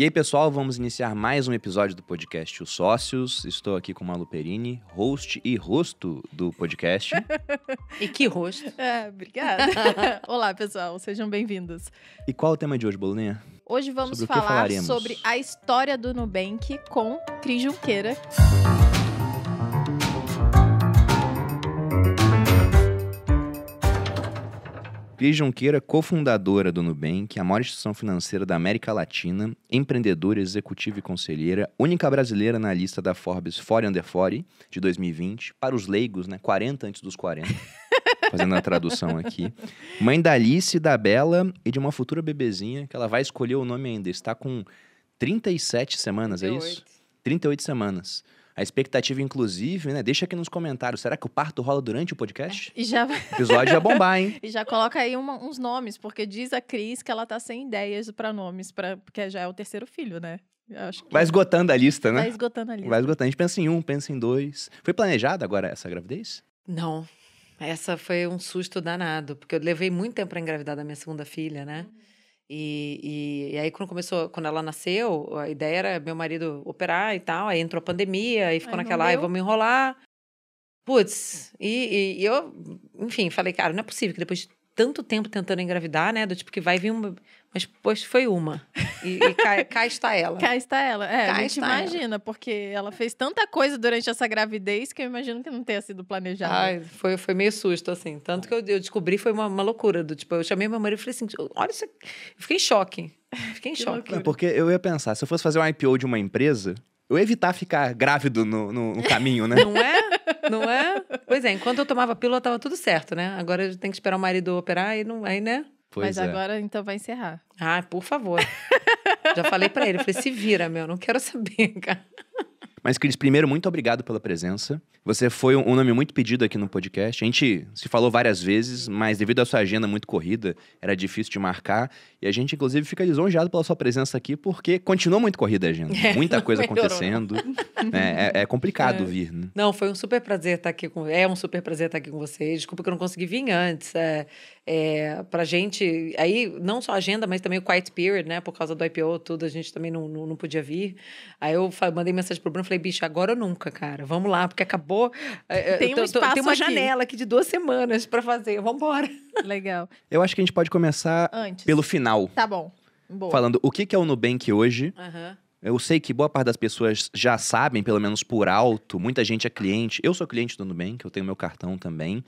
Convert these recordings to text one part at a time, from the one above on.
E aí, pessoal, vamos iniciar mais um episódio do podcast Os Sócios. Estou aqui com Malu Perini, host e rosto do podcast. E que rosto. É, obrigada. Olá, pessoal, sejam bem-vindos. E qual é o tema de hoje, Boloninha? Hoje vamos Sobre falar sobre a história do Nubank com Cris Junqueira. Cris Junqueira, cofundadora do Nubank, a maior instituição financeira da América Latina, empreendedora, executiva e conselheira, única brasileira na lista da Forbes 40 Under 40 de 2020, para os leigos, né? 40 antes dos 40. Fazendo a tradução aqui. Mãe da Alice, da Bela e de uma futura bebezinha, que ela vai escolher o nome ainda. Está com 37 semanas, é isso? 38 semanas. A expectativa, inclusive, né? Deixa aqui nos comentários. Será que o parto rola durante o podcast? E já, O episódio ia bombar, hein? e já coloca aí uma- uns nomes, porque diz a Cris que ela tá sem ideias para nomes, pra, porque já é o terceiro filho, né? Que Vai esgotando a lista, né? vai esgotando ali. Vai esgotando. A gente pensa em um, pensa em dois. Foi planejado agora essa gravidez? Não. Essa foi um susto danado, porque eu levei muito tempo para engravidar da minha segunda filha, né? E, e, e aí, quando começou, quando ela nasceu, a ideia era meu marido operar e tal. Aí entrou a pandemia, aí ficou não naquela, ai, deu. vamos enrolar. Putz, e, e- e eu, enfim, falei, cara, não é possível que depois de tanto tempo tentando engravidar, né? Do tipo que vai vir uma. Mas depois foi uma. E, e cá, cá está ela. Cá está ela. É, Cá a gente está ela. imagina, porque ela fez tanta coisa durante essa gravidez que eu imagino que não tenha sido planejada. Ai, foi, foi meio susto, assim. Tanto que eu, eu descobri foi uma, uma loucura. Do, tipo, eu chamei meu marido e falei assim: olha isso aqui. Eu fiquei em choque. Fiquei em Que choque. É, porque eu ia pensar, se eu fosse fazer um IPO de uma empresa, eu ia evitar ficar grávido no, no- no caminho, né? Não é? Não é? Pois é, enquanto eu tomava pílula, tava tudo certo, né? Agora eu tenho que esperar o marido operar e não. Aí, né? Pois Mas é. agora, então, vai encerrar. Ah, por favor. Já falei pra ele, eu falei, se vira, meu, não quero saber, cara. Mas, Cris, primeiro, muito obrigado pela presença. Você foi um nome muito pedido aqui no podcast. A gente se falou várias vezes, mas devido à sua agenda muito corrida, era difícil de marcar. E a gente, inclusive, fica lisonjeado pela sua presença aqui, porque continua muito corrida a agenda. É, Muita coisa melhorou, acontecendo. É, é- é complicado É. vir, né? Não, foi um super prazer estar aqui com. É um super prazer estar aqui com vocês. Desculpa que eu não consegui vir antes. É, é, pra gente. Aí, não só a agenda, mas também o Quiet Period, né? Por causa do IPO, tudo, a gente também não, não, não podia vir. Aí eu mandei mensagem pro Bruno e falei, bicho, agora ou nunca, cara. Vamos lá, porque acabou. é, é, Tem eu um tô- tô- espaço Tem uma aqui. janela aqui de duas semanas pra fazer. Vamos embora. Legal. Eu acho que a gente pode começar Antes. pelo final. Tá bom. Boa. Falando o que que é o Nubank hoje. Eu sei que boa parte das pessoas já sabem, pelo menos por alto. Muita gente é cliente. Eu sou cliente do Nubank, eu tenho meu cartão também.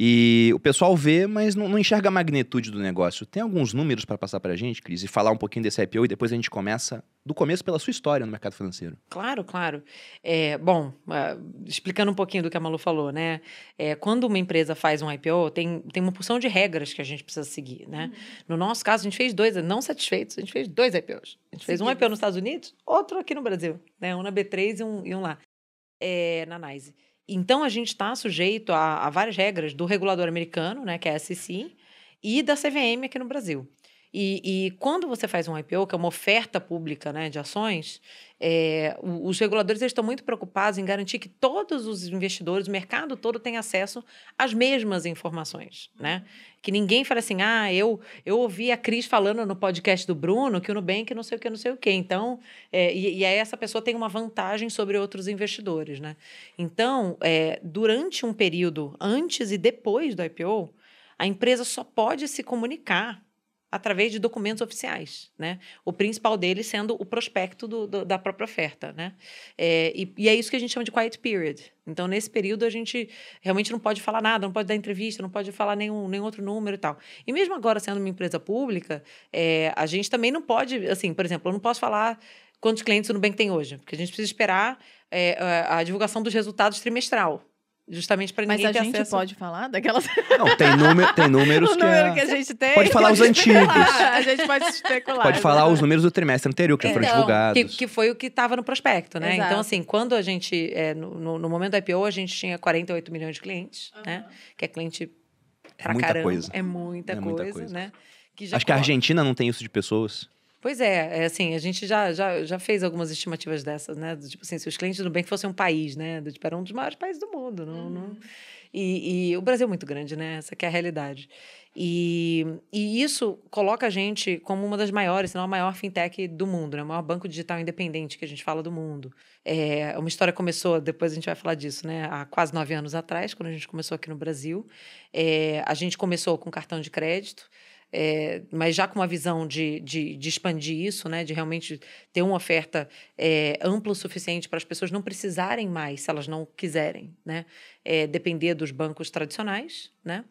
E o pessoal vê, mas não, não enxerga a magnitude do negócio. Tem alguns números para passar pra gente, Cris, e falar um pouquinho desse IPO e depois a gente começa do começo pela sua história no mercado financeiro. Claro, claro. É, bom, ah, explicando um pouquinho do que a Malu falou, né? É, quando uma empresa faz um IPO, tem, tem uma porção de regras que a gente precisa seguir, né? No nosso caso, a gente fez dois, não satisfeitos, a gente fez dois IPOs. A gente fez um. IPO nos Estados Unidos, outro aqui no Brasil, né? Um na B3 e um, e um lá, é, na NYSE. Então, a gente está sujeito a, a várias regras do regulador americano, né? Que é a SEC, e da CVM aqui no Brasil. E, e quando você faz um IPO, que é uma oferta pública né, de ações, é, os reguladores estão muito preocupados em garantir que todos os investidores, o mercado todo, tenha acesso às mesmas informações, né? Que ninguém fale assim, ah, eu, eu ouvi a Cris falando no podcast do Bruno que o Nubank não sei o que, não sei o que. Então, é, e, e aí essa pessoa tem uma vantagem sobre outros investidores, né? Então, é, durante um período antes e depois do IPO, a empresa só pode se comunicar através de documentos oficiais, né? O principal deles sendo o prospecto do- do- da própria oferta, né? É, e, e é isso que a gente chama de quiet period. Então, nesse período, a gente realmente não pode falar nada, não pode dar entrevista, não pode falar nenhum, nenhum outro número e tal. E mesmo agora, sendo uma empresa pública, é, a gente também não pode, assim, por exemplo, eu não posso falar quantos clientes o Nubank tem hoje, porque a gente precisa esperar é, a divulgação dos resultados trimestral, justamente para Mas ninguém a ter gente acesso. pode falar daquelas. Não, tem, número, tem números o que, número é- que a gente tem. Pode falar os antigos. A gente pode especular. Pode falar os números do trimestre anterior, que já foram Então, divulgados. Que, que foi o que estava no prospecto, né? Exato. Então, assim, quando a gente, é, no, no- momento da IPO, a gente tinha 48 milhões de clientes, né? Que é cliente pra muita caramba. coisa. É muita, É muita coisa, coisa. né? Que já Acho que a Argentina não tem isso de pessoas. Pois é, é assim, a gente já, já, já fez algumas estimativas dessas, né? Do tipo assim, se os clientes do Nubank fossem um país, né? Do tipo, era um dos maiores países do mundo. Não, não- E, e o Brasil é muito grande, né? Essa que é a realidade. E, e isso coloca a gente como uma das maiores, se não a maior fintech do mundo, né? o maior banco digital independente que a gente fala do mundo. É, uma história começou, depois a gente vai falar disso, né? há quase nove anos atrás, quando a gente começou aqui no Brasil. É, a gente começou com cartão de crédito. É, mas já com uma visão de, de, de, expandir isso, né, de realmente ter uma oferta é, ampla o suficiente para as pessoas não precisarem mais, se elas não quiserem, né, é, depender dos bancos tradicionais, né,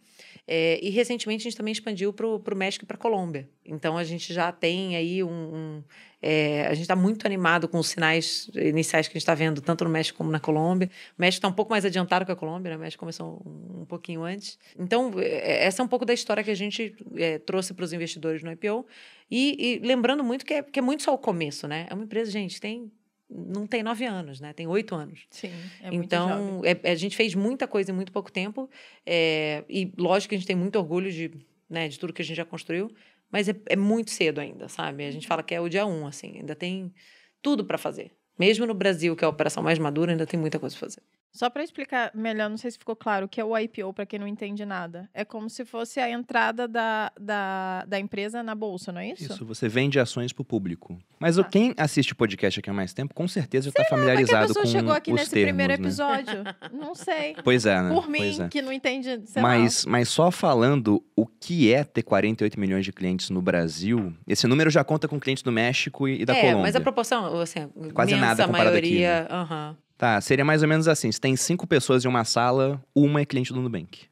é, e recentemente a gente também expandiu para o México e para a Colômbia. Então a gente já tem aí um. um é, a gente está muito animado com os sinais iniciais que a gente está vendo, tanto no México como na Colômbia. O México está um pouco mais adiantado que a Colômbia, né? o México começou um, um pouquinho antes. Então, é, essa é um pouco da história que a gente é, trouxe para os investidores no IPO. E, e lembrando muito que é, que é muito só o começo, né? É uma empresa, gente, tem não tem nove anos, né? Tem oito anos. Sim, é muito Então, é, a gente fez muita coisa em muito pouco tempo. É, e lógico que a gente tem muito orgulho de, né, de tudo que a gente já construiu. Mas é, é muito cedo ainda, sabe? A gente fala que é o dia um, assim. Ainda tem tudo para fazer. Mesmo no Brasil, que é a operação mais madura, ainda tem muita coisa para fazer. Só para explicar melhor, não sei se ficou claro, o que é o IPO, para quem não entende nada. É como se fosse a entrada da, da, da empresa na bolsa, não é isso? Isso, você vende ações para o público. Mas ah. quem assiste podcast aqui há mais tempo, com certeza já está familiarizado com os termos. chegou aqui nesse termos, primeiro né? episódio? não sei. Pois é, né? Por mim, é. que não entende, mas, mas só falando o que é ter 48 milhões de clientes no Brasil, esse número já conta com clientes do México e, e da é, Colômbia. mas a proporção, assim, quase nada comparado maioria, aqui. Né? Uh -huh. Tá, seria mais ou menos assim: se tem cinco pessoas em uma sala, uma é cliente do Nubank.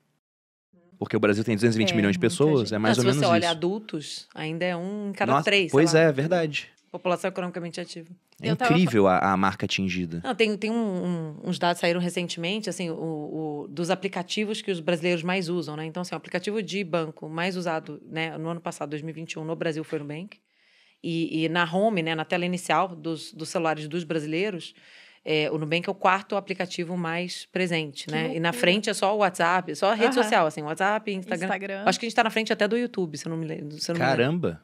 Porque o Brasil tem 220 é, milhões de pessoas, é mais Não, ou menos isso. Se você olha adultos, ainda é um em cada Nossa, três. Pois lá. é, verdade. População economicamente ativa. É incrível tava... a, a, marca atingida. Não, tem tem um, um, uns dados saíram recentemente, assim, o, o, dos aplicativos que os brasileiros mais usam, né? Então, assim, o aplicativo de banco mais usado né, no ano passado, 2021, no Brasil foi o Nubank. E, e na home, né, na tela inicial dos, dos celulares dos brasileiros, é, o Nubank é o quarto aplicativo mais presente, que né? Loucura. E na frente é só o WhatsApp, só a rede social, assim, WhatsApp, Instagram. Instagram. Acho que a gente está na frente até do YouTube, se eu não me lembro. Caramba!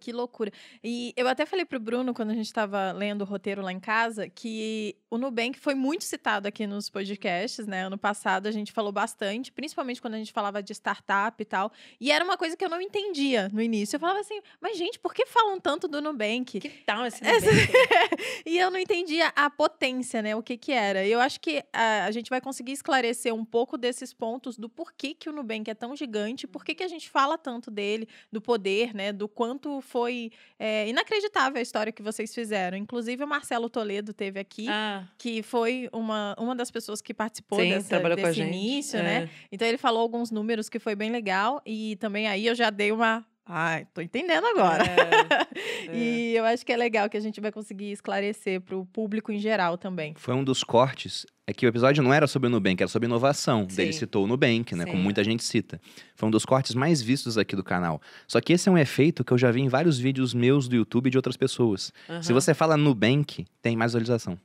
Que loucura. E eu até falei pro Bruno, quando a gente estava lendo o roteiro lá em casa, que o Nubank foi muito citado aqui nos podcasts, né? Ano passado a gente falou bastante, principalmente quando a gente falava de startup e tal. E era uma coisa que eu não entendia no início. Eu falava assim, mas gente, por que falam tanto do Nubank? Que tal esse Nubank? e eu não entendia a potência, né? O que que era. Eu acho que a, a, gente vai conseguir esclarecer um pouco desses pontos do porquê que o Nubank é tão gigante, por que a gente fala tanto dele, do poder, né? Do quanto foi é, inacreditável a história que vocês fizeram. Inclusive, o Marcelo Toledo teve aqui, ah. Que foi uma, uma das pessoas que participou Sim, dessa, desse início, é. né? Então, ele falou alguns números que foi bem legal. E também aí eu já dei uma Ai, tô entendendo agora. É, é. e eu acho que é legal que a gente vai conseguir esclarecer para o público em geral também. Foi um dos cortes. É que o episódio não era sobre o Nubank, era sobre inovação. Sim. Daí ele citou o Nubank, né? Sim. Como muita gente cita. Foi um dos cortes mais vistos aqui do canal. Só que esse é um efeito que eu já vi em vários vídeos meus do YouTube e de outras pessoas. Uhum. Se você fala Nubank, tem mais visualização.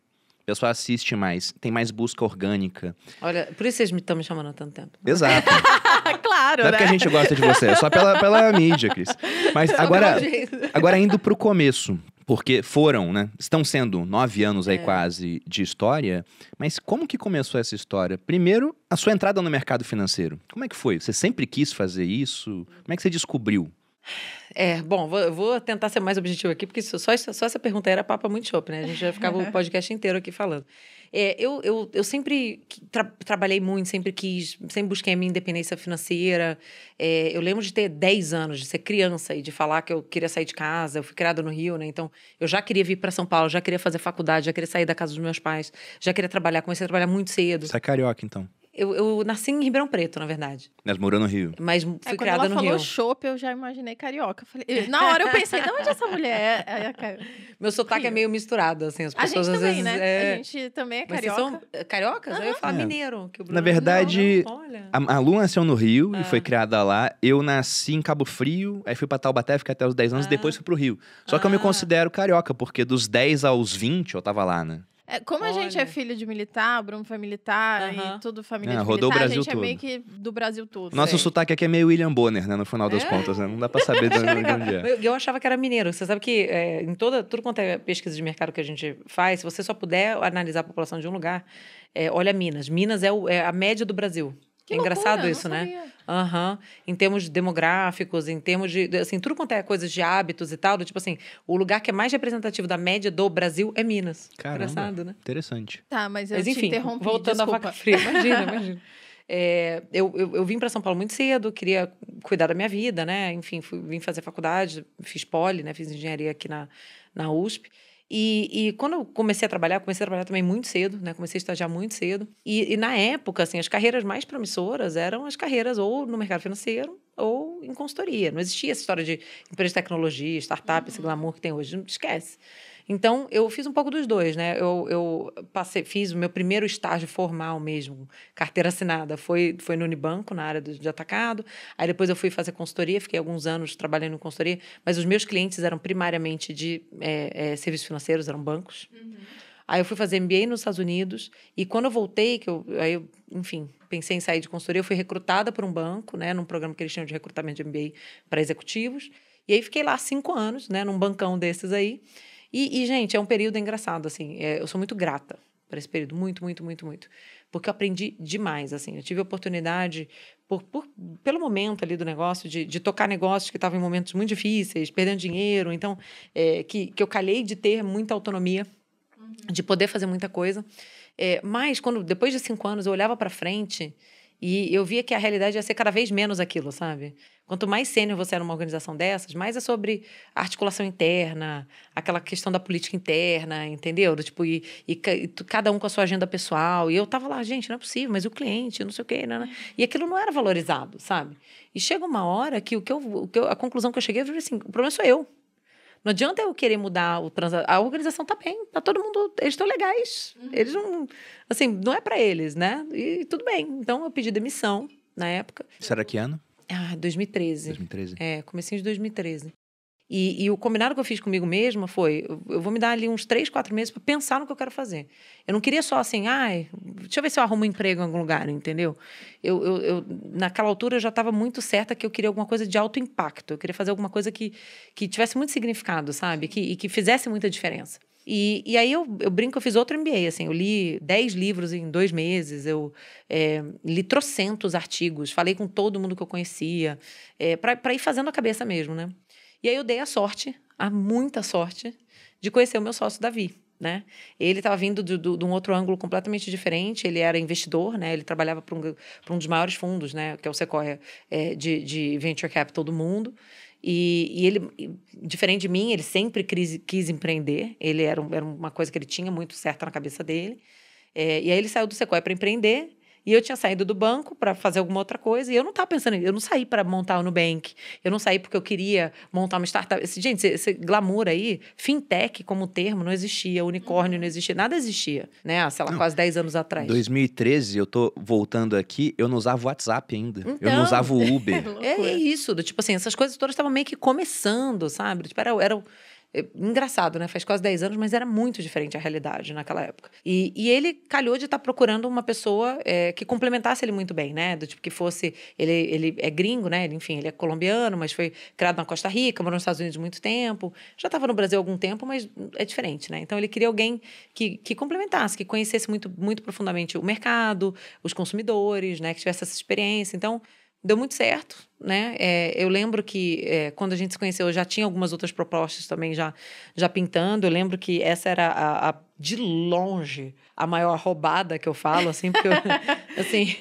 O pessoal assiste mais, tem mais busca orgânica. Olha, por isso vocês estão me chamando há tanto tempo. Exato. claro, Não é né? porque a gente gosta de você, é só pela, pela mídia, Cris. Mas agora, agora indo pro começo, porque foram, né? Estão sendo nove anos aí é. quase de história. Mas como que começou essa história? Primeiro, a sua entrada no mercado financeiro. Como é que foi? Você sempre quis fazer isso? Como é que você descobriu? É, bom, vou, vou tentar ser mais objetivo aqui, porque só, só essa pergunta era papa muito chope, né? A gente já ficava o podcast inteiro aqui falando. É, eu, eu, eu sempre tra trabalhei muito, sempre quis, sempre busquei a minha independência financeira. É, eu lembro de ter 10 anos, de ser criança e de falar que eu queria sair de casa. Eu fui criada no Rio, né? Então, eu já queria vir para São Paulo, já queria fazer faculdade, já queria sair da casa dos meus pais, já queria trabalhar. Comecei a trabalhar muito cedo. Você é carioca, então? Eu, eu, nasci em Ribeirão Preto, na verdade. Mas morou no Rio. Mas fui é, criada no Rio. Quando ela falou chopp, eu já imaginei carioca. Falei, na hora eu pensei, de onde essa mulher é? é, é Meu sotaque Rio. é meio misturado, assim. As pessoas a gente às também, vezes. Né? É... A gente também é carioca. Mas vocês são cariocas? Uhum. Eu ia falar mineiro. Que o Bruno... Na verdade, não, não, a, a Lu nasceu no Rio ah. e foi criada lá. Eu nasci em Cabo Frio, aí fui pra Taubaté, fiquei até os 10 anos, ah. e depois fui pro Rio. Só que eu me ah. considero carioca, porque dos 10 aos 20 eu tava lá, né? É, como Olha. a gente é filho de militar, o Bruno foi militar e tudo família é, de rodou militar, o Brasil a gente todo. é meio que do Brasil todo. Nosso sei. sotaque aqui é meio William Bonner, né? No final das é? contas, né? Não dá pra saber de onde é. Eu, eu achava que era mineiro. Você sabe que é, em toda, tudo quanto é pesquisa de mercado que a gente faz, se você só puder analisar a população de um lugar, é, olha Minas. Minas é, o, é a média do Brasil. Que é engraçado loucura, isso, não né? Aham. Em termos demográficos, em termos de, de, assim, tudo quanto é coisas de hábitos e tal, do tipo assim, o lugar que é mais representativo da média do Brasil é Minas. Caramba. Engraçado, né? Interessante. Tá, mas eu Mas te enfim, interrompi, voltando à desculpa. vaca fria. Imagina, imagina. É, eu, eu, eu vim para São Paulo muito cedo, queria cuidar da minha vida, né? Enfim, fui, vim fazer faculdade, fiz poli, né? Fiz engenharia aqui na, na USP. E, e quando eu comecei a trabalhar, comecei a trabalhar também muito cedo, né? Comecei a estagiar muito cedo. E, e na época, assim, as carreiras mais promissoras eram as carreiras ou no mercado financeiro ou em consultoria. Não existia essa história de empresa de tecnologia, startup, esse glamour que tem hoje. Não esquece. Então, eu fiz um pouco dos dois, né? Eu, eu passei, fiz o meu primeiro estágio formal mesmo, carteira assinada, foi, foi no Unibanco, na área do- de atacado. Aí depois eu fui fazer consultoria, fiquei alguns anos trabalhando em consultoria, mas os meus clientes eram primariamente de é, é, serviços financeiros, eram bancos. Aí eu fui fazer MBA nos Estados Unidos e quando eu voltei, que eu, aí eu, enfim, pensei em sair de consultoria, eu fui recrutada por um banco, né, num programa que eles tinham de recrutamento de MBA para executivos. E aí fiquei lá cinco anos, né, num bancão desses aí. E, e, gente, é um período engraçado, assim. é, eu sou muito grata por esse período, muito, muito, muito, muito. Porque eu aprendi demais, assim. Eu tive a oportunidade, por, por- pelo momento ali do negócio, de, de tocar negócios que estavam em momentos muito difíceis, perdendo dinheiro. Então, é, que, que eu calhei de ter muita autonomia, de poder fazer muita coisa. É, mas, quando depois de cinco anos, eu olhava para frente e eu via que a realidade ia ser cada vez menos aquilo, sabe? Quanto mais sênior você é numa organização dessas, mais é sobre articulação interna, aquela questão da política interna, entendeu? Do tipo, e, e e cada um com a sua agenda pessoal. E eu tava lá, gente, não é possível, mas o cliente, não sei o quê, né? né? E aquilo não era valorizado, sabe? E chega uma hora que o que eu, o que eu- a conclusão que eu cheguei foi assim: o problema sou eu. Não adianta eu querer mudar o transa... A organização tá bem, tá todo mundo. Eles estão legais. Eles não. Assim, não é para eles, né? E tudo bem. Então eu pedi demissão na época. Era que ano? Ah, 2013. 2013. É, comecinho de 2013. E, e o combinado que eu fiz comigo mesma foi: eu, vou me dar ali uns três, quatro meses para pensar no que eu quero fazer. Eu não queria só assim, ai, deixa eu ver se eu arrumo um emprego em algum lugar, entendeu? Eu, eu, eu- naquela altura eu já estava muito certa que eu queria alguma coisa de alto impacto. Eu queria fazer alguma coisa que, que tivesse muito significado, sabe? Que, e que fizesse muita diferença. E, e aí eu, eu brinco eu fiz outro MBA, assim, eu li 10 livros em dois meses, eu é, li trocentos artigos, falei com todo mundo que eu conhecia, é, para ir fazendo a cabeça mesmo, né? E aí eu dei a sorte, a muita sorte, de conhecer o meu sócio Davi, né? Ele estava vindo de, do- de um outro ângulo completamente diferente. Ele era investidor, né? Ele trabalhava para um, um dos maiores fundos, né? Que é o Sequoia é, de, de venture capital do mundo. E, e ele, diferente de mim, ele sempre quis, quis empreender. Ele era, um- era uma coisa que ele tinha muito certa na cabeça dele. É, e aí ele saiu do Sequoia para empreender. E eu tinha saído do banco para fazer alguma outra coisa. E eu não estava pensando em. Eu não saí para montar o Nubank. Eu não saí porque eu queria montar uma startup. Esse, gente, esse, esse glamour aí, fintech como termo, não existia. Unicórnio não existia. Nada existia, né? Sei lá, Não. quase 10 anos atrás. 2013, eu tô voltando aqui, eu não usava o WhatsApp ainda. eu Então. não usava o Uber. É, é isso, do, tipo assim, essas coisas todas estavam meio que começando, sabe? Tipo, era, era engraçado, né? Faz quase 10 anos, mas era muito diferente a realidade naquela época. E, e ele calhou de estar procurando uma pessoa é, que complementasse ele muito bem, né? Do tipo que fosse. Ele, ele é gringo, né? Enfim, ele é colombiano, mas foi criado na Costa Rica, morou nos Estados Unidos muito tempo. Já estava no Brasil há algum tempo, mas é diferente, né? Então ele queria alguém que, que complementasse, que conhecesse muito, muito profundamente o mercado, os consumidores, né? Que tivesse essa experiência. Então deu muito certo, né? É, eu lembro que é, quando a gente se conheceu, eu já tinha algumas outras propostas também já, já pintando. Eu lembro que essa era a, a- de longe a maior roubada que eu falo, assim, porque eu, assim,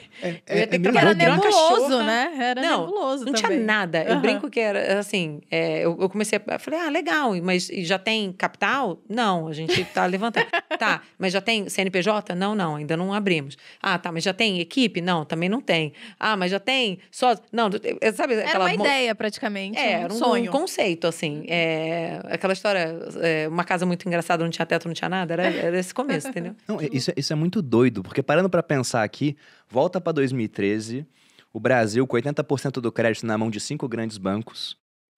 eu ia ter que meio Porque era trabalhar de uma nebuloso, né? Era Não, nebuloso Não também. tinha nada. Eu brinco que era assim. é, eu, eu comecei a. eu falei, ah, legal, mas já tem capital? Não, a gente tá levantando. tá, mas já tem CNPJ? Não, não, ainda não abrimos. Ah, tá, mas já tem equipe? Não, também não tem. Ah, mas já tem só. Não, é, sabe Era aquela. uma mo- ideia, praticamente. É, um era um, sonho. um conceito, assim. É, aquela história, é, uma casa muito engraçada, não tinha teto, não tinha nada, era, era esse começo, entendeu? Não, isso, é- isso é muito doido, porque parando pra pensar aqui, volta pra 2013, o Brasil com 80% do crédito na mão de cinco grandes bancos.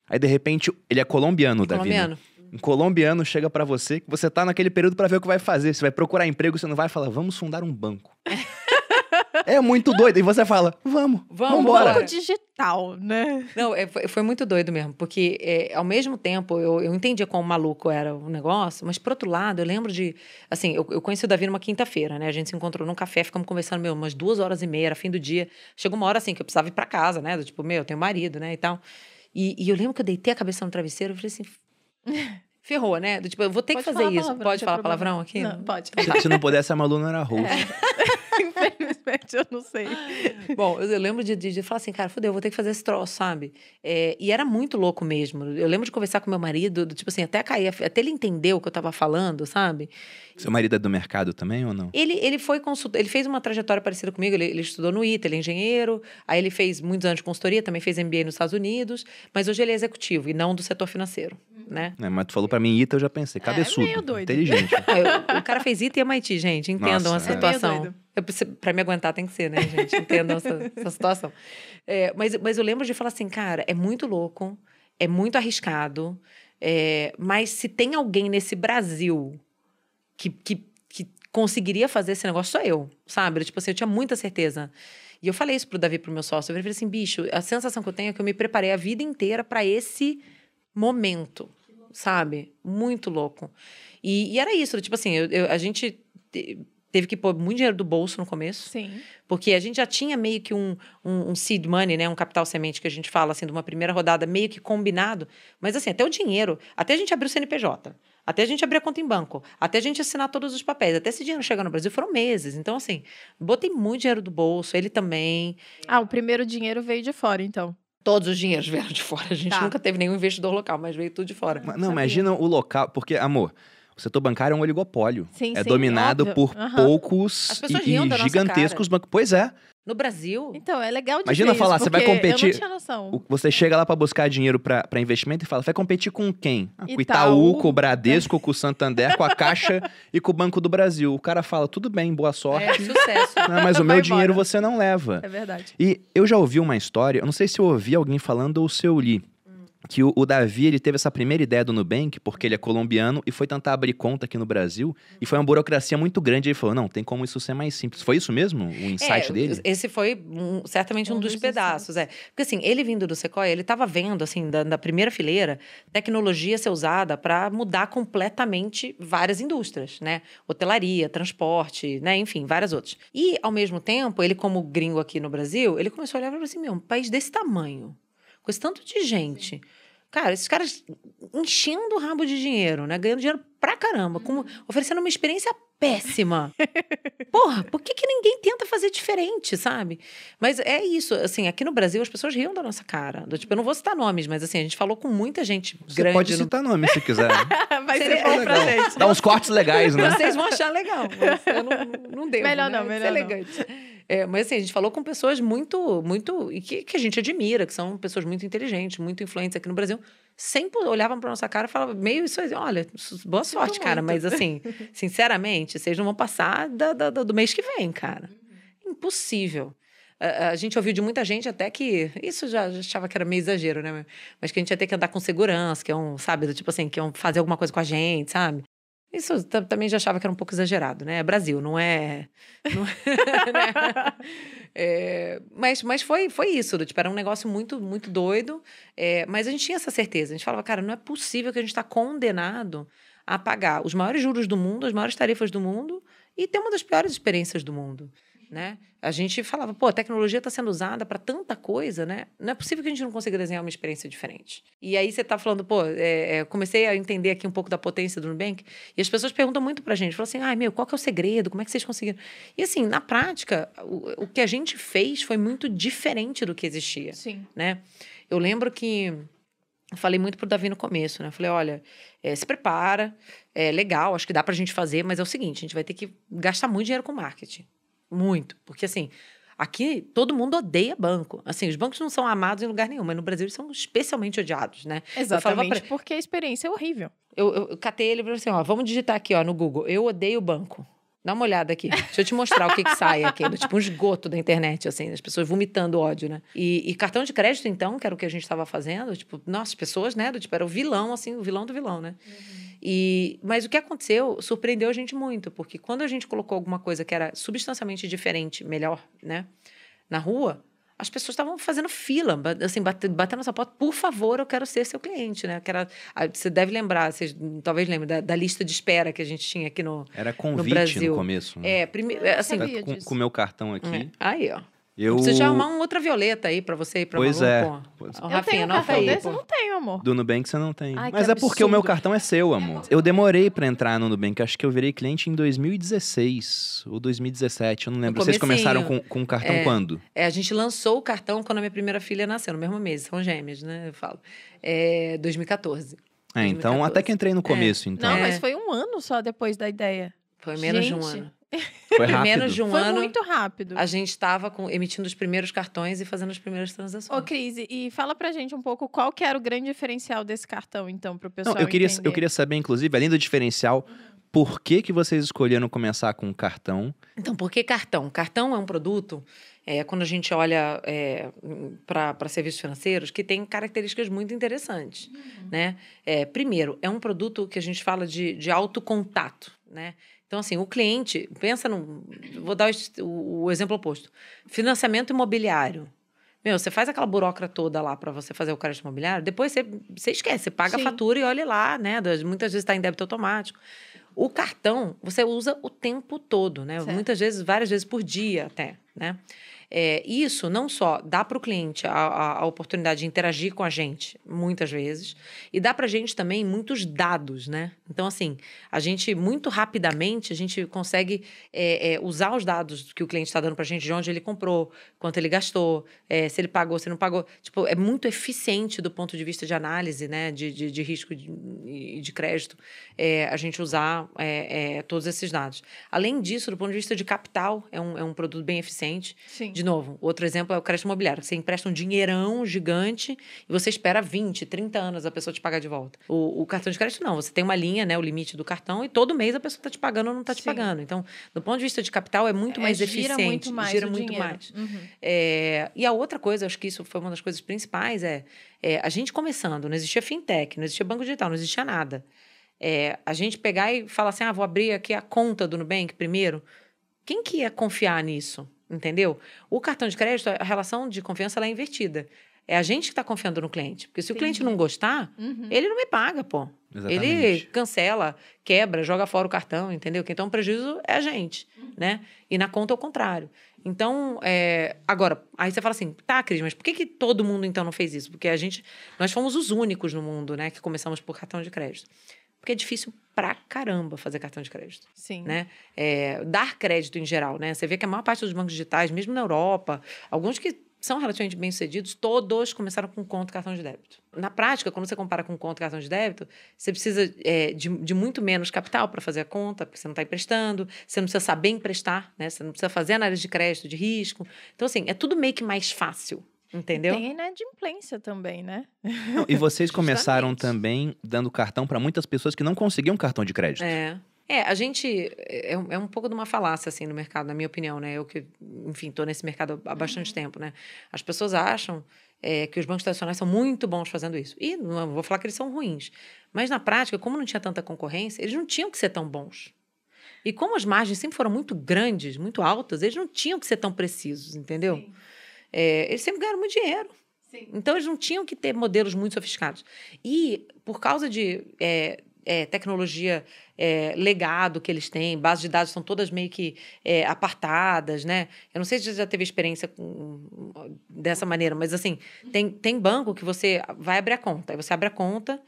Aí, de repente, ele é colombiano, Davi. né? Colombiano. Um colombiano chega pra você, que você tá naquele período pra ver o que vai fazer. Você vai procurar emprego, você não vai falar, vamos fundar um banco. É muito doido. E você fala, vamos, Vamos, vambora. Banco digital, né? Não, é, foi, foi muito doido mesmo, porque é, ao mesmo tempo eu, eu entendia quão maluco era o negócio, mas por outro lado, eu lembro de. Assim, eu, eu conheci o Davi numa quinta-feira, né? A gente se encontrou num café, ficamos conversando, meu, umas duas horas e meia, era fim do dia. Chegou uma hora assim que eu precisava ir pra casa, né? Do tipo, meu, eu tenho marido, né? E tal. E, e eu lembro que eu deitei a cabeça no travesseiro e falei assim. Ferrou, né? Do tipo, eu vou ter Pode que fazer isso. palavrão, Pode falar problema. palavrão aqui? Não, pode. Se, se não pudesse, a Malu não era host. Eu não sei. Bom, eu, eu lembro de, de, de falar assim, cara, fodeu, eu vou ter que fazer esse troço, sabe? É, e era muito louco mesmo. Eu lembro de conversar com meu marido, do, tipo assim, até cair, até ele entender o que eu tava falando, sabe? Seu marido é do mercado também ou não? Ele, ele foi consultor, ele fez uma trajetória parecida comigo, ele, ele estudou no ITA, ele é engenheiro, aí ele fez muitos anos de consultoria, também fez MBA nos Estados Unidos, mas hoje ele é executivo e não do setor financeiro, né? É, mas tu falou pra mim Ita, eu já pensei, cabeçudo, meio doido. inteligente. Eu- o cara fez ITA e MIT, gente, entendam Nossa, a é. situação. Meio pra me aguentar tem que ser, né, gente? Entendam essa, essa situação. É, mas, mas eu lembro de falar assim, cara, é muito louco, é muito arriscado, é, mas se tem alguém nesse Brasil que, que, que conseguiria fazer esse negócio, sou eu, sabe? Tipo assim, eu tinha muita certeza. E eu falei isso pro Davi, pro meu sócio. Eu falei assim, bicho, a sensação que eu tenho é que eu me preparei a vida inteira para esse momento, sabe? Muito louco. E, e era isso, tipo assim, eu- eu- a gente te- teve que pôr muito dinheiro do bolso no começo, Sim. porque a gente já tinha meio que um, um, um seed money, né? Um capital semente que a gente fala, assim, de uma primeira rodada meio que combinado. Mas, assim, até o dinheiro, até a gente abrir o CNPJ, até a gente abrir a conta em banco, até a gente assinar todos os papéis, até esse dinheiro chegar no Brasil, foram meses. Então, assim, botei muito dinheiro do bolso, ele também. Ah, o primeiro dinheiro veio de fora, então. Todos os dinheiros vieram de fora. A gente Tá. nunca teve nenhum investidor local, mas veio tudo de fora. Mas, Não, sabia. imagina o local, porque, amor, o setor bancário é um oligopólio. Sim, é sim, dominado óbvio. por Aham. poucos e, e gigantescos bancos. Pois é. No Brasil, Então, é legal de Imagina ver falar, isso, você vai competir- Eu não tinha noção. Você chega lá pra buscar dinheiro pra pra investimento e fala, vai competir com quem? Ah, com o Itaú. Itaú, com o Bradesco, com o Santander, com a Caixa e com o Banco do Brasil. O cara fala, tudo bem, boa sorte. é sucesso. Não, mas o Vai meu dinheiro você não leva. É verdade. E eu já ouvi uma história, eu não sei se eu ouvi alguém falando ou se eu li, que o, o Davi ele teve essa primeira ideia do Nubank, porque ele é colombiano e foi tentar abrir conta aqui no Brasil, e foi uma burocracia muito grande. Ele falou: não, tem como isso ser mais simples. Foi isso mesmo? O insight É, dele? Esse foi um- certamente um, Um dos, dos pedaços, é. Porque assim, ele vindo do Sequoia, ele estava vendo, assim, da, da primeira fileira, tecnologia ser usada para mudar completamente várias indústrias, né? Hotelaria, transporte, né? Enfim, várias outras. E, ao mesmo tempo, ele como gringo aqui no Brasil, ele começou a olhar e falou assim, meu, um país desse tamanho, com esse tanto de gente... Cara, esses caras enchendo o rabo de dinheiro, né? Ganhando dinheiro pra caramba, com- oferecendo uma experiência péssima. Porra, por que, que ninguém tenta fazer diferente, sabe? Mas é isso, assim, aqui no Brasil as pessoas riam da nossa cara. Do, tipo, eu não vou citar nomes, mas assim, a gente falou com muita gente Você grande. pode no- citar nome se quiser. Vai Seria ser bom pra Legal. gente. Dá uns cortes legais, né? Vocês vão achar legal, mas eu não, não devo, Melhor né? não, é melhor não. elegante. É, mas assim, a gente falou com pessoas muito, muito, e que, que a gente admira, que são pessoas muito inteligentes, muito influentes aqui no Brasil, sempre olhavam pra nossa cara e falavam meio isso aí, olha, boa sorte, cara, muito. mas assim, sinceramente, vocês não vão passar da- da- do mês que vem, cara. Impossível. A, a gente ouviu de muita gente até que. Isso já, já achava que era meio exagero, né? Mas que a gente ia ter que andar com segurança, que é um, sabe, do tipo assim, que iam fazer alguma coisa com a gente, sabe? Isso ta- também já achava que era um pouco exagerado, né? Brasil, não é. não é, né? É, mas mas foi, foi isso, tipo, era um negócio muito, muito doido. é, mas a gente tinha essa certeza. A gente falava, cara, não é possível que a gente está condenado a pagar os maiores juros do mundo, as maiores tarifas do mundo e ter uma das piores experiências do mundo. Né? A gente falava, pô, a tecnologia está sendo usada para tanta coisa, né? Não é possível que a gente não consiga desenhar uma experiência diferente. E aí você está falando, pô, é, é, comecei a entender aqui um pouco da potência do Nubank, e as pessoas perguntam muito pra gente, falam assim, ai meu, qual que é o segredo? Como é que vocês conseguiram? E assim, na prática, o, o que a gente fez foi muito diferente do que existia Sim. né? Eu lembro que eu falei muito pro Davi no começo, né? Eu falei, olha, eh, se prepara, é legal, acho que dá pra gente fazer, mas é o seguinte, a gente vai ter que gastar muito dinheiro com marketing. Muito. Porque assim, aqui todo mundo odeia banco. Assim, os bancos não são amados em lugar nenhum, mas no Brasil eles são especialmente odiados, né? Exatamente, pra- porque a experiência é horrível. Eu, eu, eu catei ele e falei assim, ó, vamos digitar aqui, ó, no Google. Eu odeio banco. Dá uma olhada aqui. Deixa eu te mostrar o que, que sai aqui. do Tipo um esgoto da internet, assim, as pessoas vomitando ódio, né? E, e cartão de crédito, então, que era o que a gente estava fazendo, tipo, nossa, as pessoas, né? Do, tipo, era o vilão, assim, o vilão do vilão, né? E, mas o que aconteceu surpreendeu a gente muito, porque quando a gente colocou alguma coisa que era substancialmente diferente, melhor, né, na rua, as pessoas estavam fazendo fila, assim, batendo, batendo nessa porta, por favor, eu quero ser seu cliente, né? Que era, você deve lembrar, vocês talvez lembrem da, da, lista de espera que a gente tinha aqui no Era convite no, Brasil. no começo. Né? É, primeiro, assim, tá com o meu cartão aqui. É. Aí, ó. Eu preciso arrumar uma outra violeta aí pra você ir pra Pois é. Pô. eu Rafinha, tenho um cartão aí, desse? Pô. Não tenho, amor. Do Nubank você não tem. Ai, Mas é porque o meu cartão é seu, amor. Eu demorei pra entrar no Nubank. Acho que eu virei cliente em 2016 ou 2017. Eu não lembro. Vocês começaram com, com o cartão é, quando? É, a gente lançou o cartão quando a minha primeira filha nasceu, no mesmo mês. São gêmeos, né? Eu falo. É 2014. É, então 2014. até que entrei no começo, é. então. Não, mas foi um ano só depois da ideia. Foi menos gente. de um ano. Foi rápido. menos de um Foi ano. muito rápido. A gente estava emitindo os primeiros cartões e fazendo as primeiras transações. Ô, Cris, e fala pra gente um pouco qual que era o grande diferencial desse cartão, então, pro pessoal Não, eu queria, entender. eu queria saber, inclusive, além do diferencial, por que, que vocês escolheram começar com cartão? Então, por que cartão? Cartão é um produto, é, quando a gente olha é, para serviços financeiros, que tem características muito interessantes. Uhum. Né? É, primeiro, é um produto que a gente fala de, de alto contato. Né? Então, assim, o cliente, pensa no. Vou dar o, o exemplo oposto: financiamento imobiliário. Meu, você faz aquela burocra toda lá para você fazer o crédito imobiliário, depois você, você esquece, você paga Sim. a fatura e olha lá, né? Muitas vezes está em débito automático. O cartão, você usa o tempo todo, né? Certo. Muitas vezes, várias vezes por dia até, né? É, isso não só dá para o cliente a, a, a, oportunidade de interagir com a gente, muitas vezes, e dá para a gente também muitos dados, né? Então, assim, a gente, muito rapidamente, a gente consegue é, é, usar os dados que o cliente está dando para a gente, de onde ele comprou, quanto ele gastou, é, se ele pagou, se não pagou. Tipo, é muito eficiente do ponto de vista de análise, né? De, de, de risco e de, de, crédito, é, a gente usar é, todos esses dados. Além disso, do ponto de vista de capital, é um, é um produto bem eficiente. Sim. De novo, outro exemplo é o crédito imobiliário. Você empresta um dinheirão gigante e você espera 20, 30 anos a pessoa te pagar de volta. O, o cartão de crédito, não. Você tem uma linha, né, o limite do cartão, e todo mês a pessoa está te pagando ou não está te pagando. Então, do ponto de vista de capital, é muito É, mais gira eficiente. muito mais gira muito dinheiro. mais. Uhum. É, e a outra coisa, acho que isso foi uma das coisas principais, é, é a gente começando, não existia fintech, não existia banco digital, não existia nada. É, a gente pegar e falar assim, ah, vou abrir aqui a conta do Nubank primeiro. Quem que ia confiar nisso? Entendeu? O cartão de crédito, a relação de confiança ela é invertida. É a gente que está confiando no cliente. Porque se o cliente não gostar, Uhum. ele não me paga, pô. Ele Exatamente. cancela, quebra, joga fora o cartão, entendeu? Então o prejuízo é a gente, né? E na conta é o contrário. Então, é, agora, aí você fala assim, tá, Cris, mas por que, que todo mundo então não fez isso? Porque a gente, nós fomos os únicos no mundo, né, que começamos por cartão de crédito. Porque é difícil pra caramba fazer cartão de crédito Sim. né? É, dar crédito em geral, né? Você vê que a maior parte dos bancos digitais, mesmo na Europa, alguns que são relativamente bem sucedidos, todos começaram com conta e cartão de débito. Na prática, quando você compara com conta e cartão de débito, você precisa é, de, de muito menos capital para fazer a conta, porque você não está emprestando, você não precisa saber emprestar, né? Você não precisa fazer análise de crédito, de risco. Então, assim, é tudo meio que mais fácil. Entendeu? Tem a inadimplência também, né? Não, e vocês começaram também dando cartão para muitas pessoas que não conseguiam cartão de crédito. É. É, a gente. É, é um pouco de uma falácia, assim, no mercado, na minha opinião, né? Eu que, enfim, estou nesse mercado há bastante tempo, né? As pessoas acham é, que os bancos tradicionais são muito bons fazendo isso. E não vou falar que eles são ruins. Mas na prática, como não tinha tanta concorrência, eles não tinham que ser tão bons. E como as margens sempre foram muito grandes, muito altas, eles não tinham que ser tão precisos, entendeu? É, eles sempre ganharam muito dinheiro. Sim. Então, eles não tinham que ter modelos muito sofisticados. E, por causa de é, é, tecnologia, é, legado que eles têm, bases de dados são todas meio que é, apartadas, né? Eu não sei se você já teve experiência com, dessa maneira, mas, assim, tem, tem banco que você vai abrir a conta. Aí você abre a conta,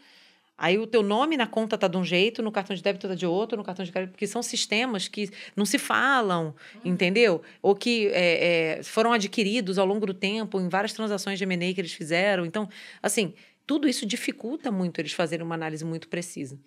aí o teu nome na conta tá de um jeito, no cartão de débito tá de outro, no cartão de crédito, porque são sistemas que não se falam, entendeu? Ou que é, é, foram adquiridos ao longo do tempo em várias transações de M&A que eles fizeram. Então, assim, tudo isso dificulta muito eles fazerem uma análise muito precisa.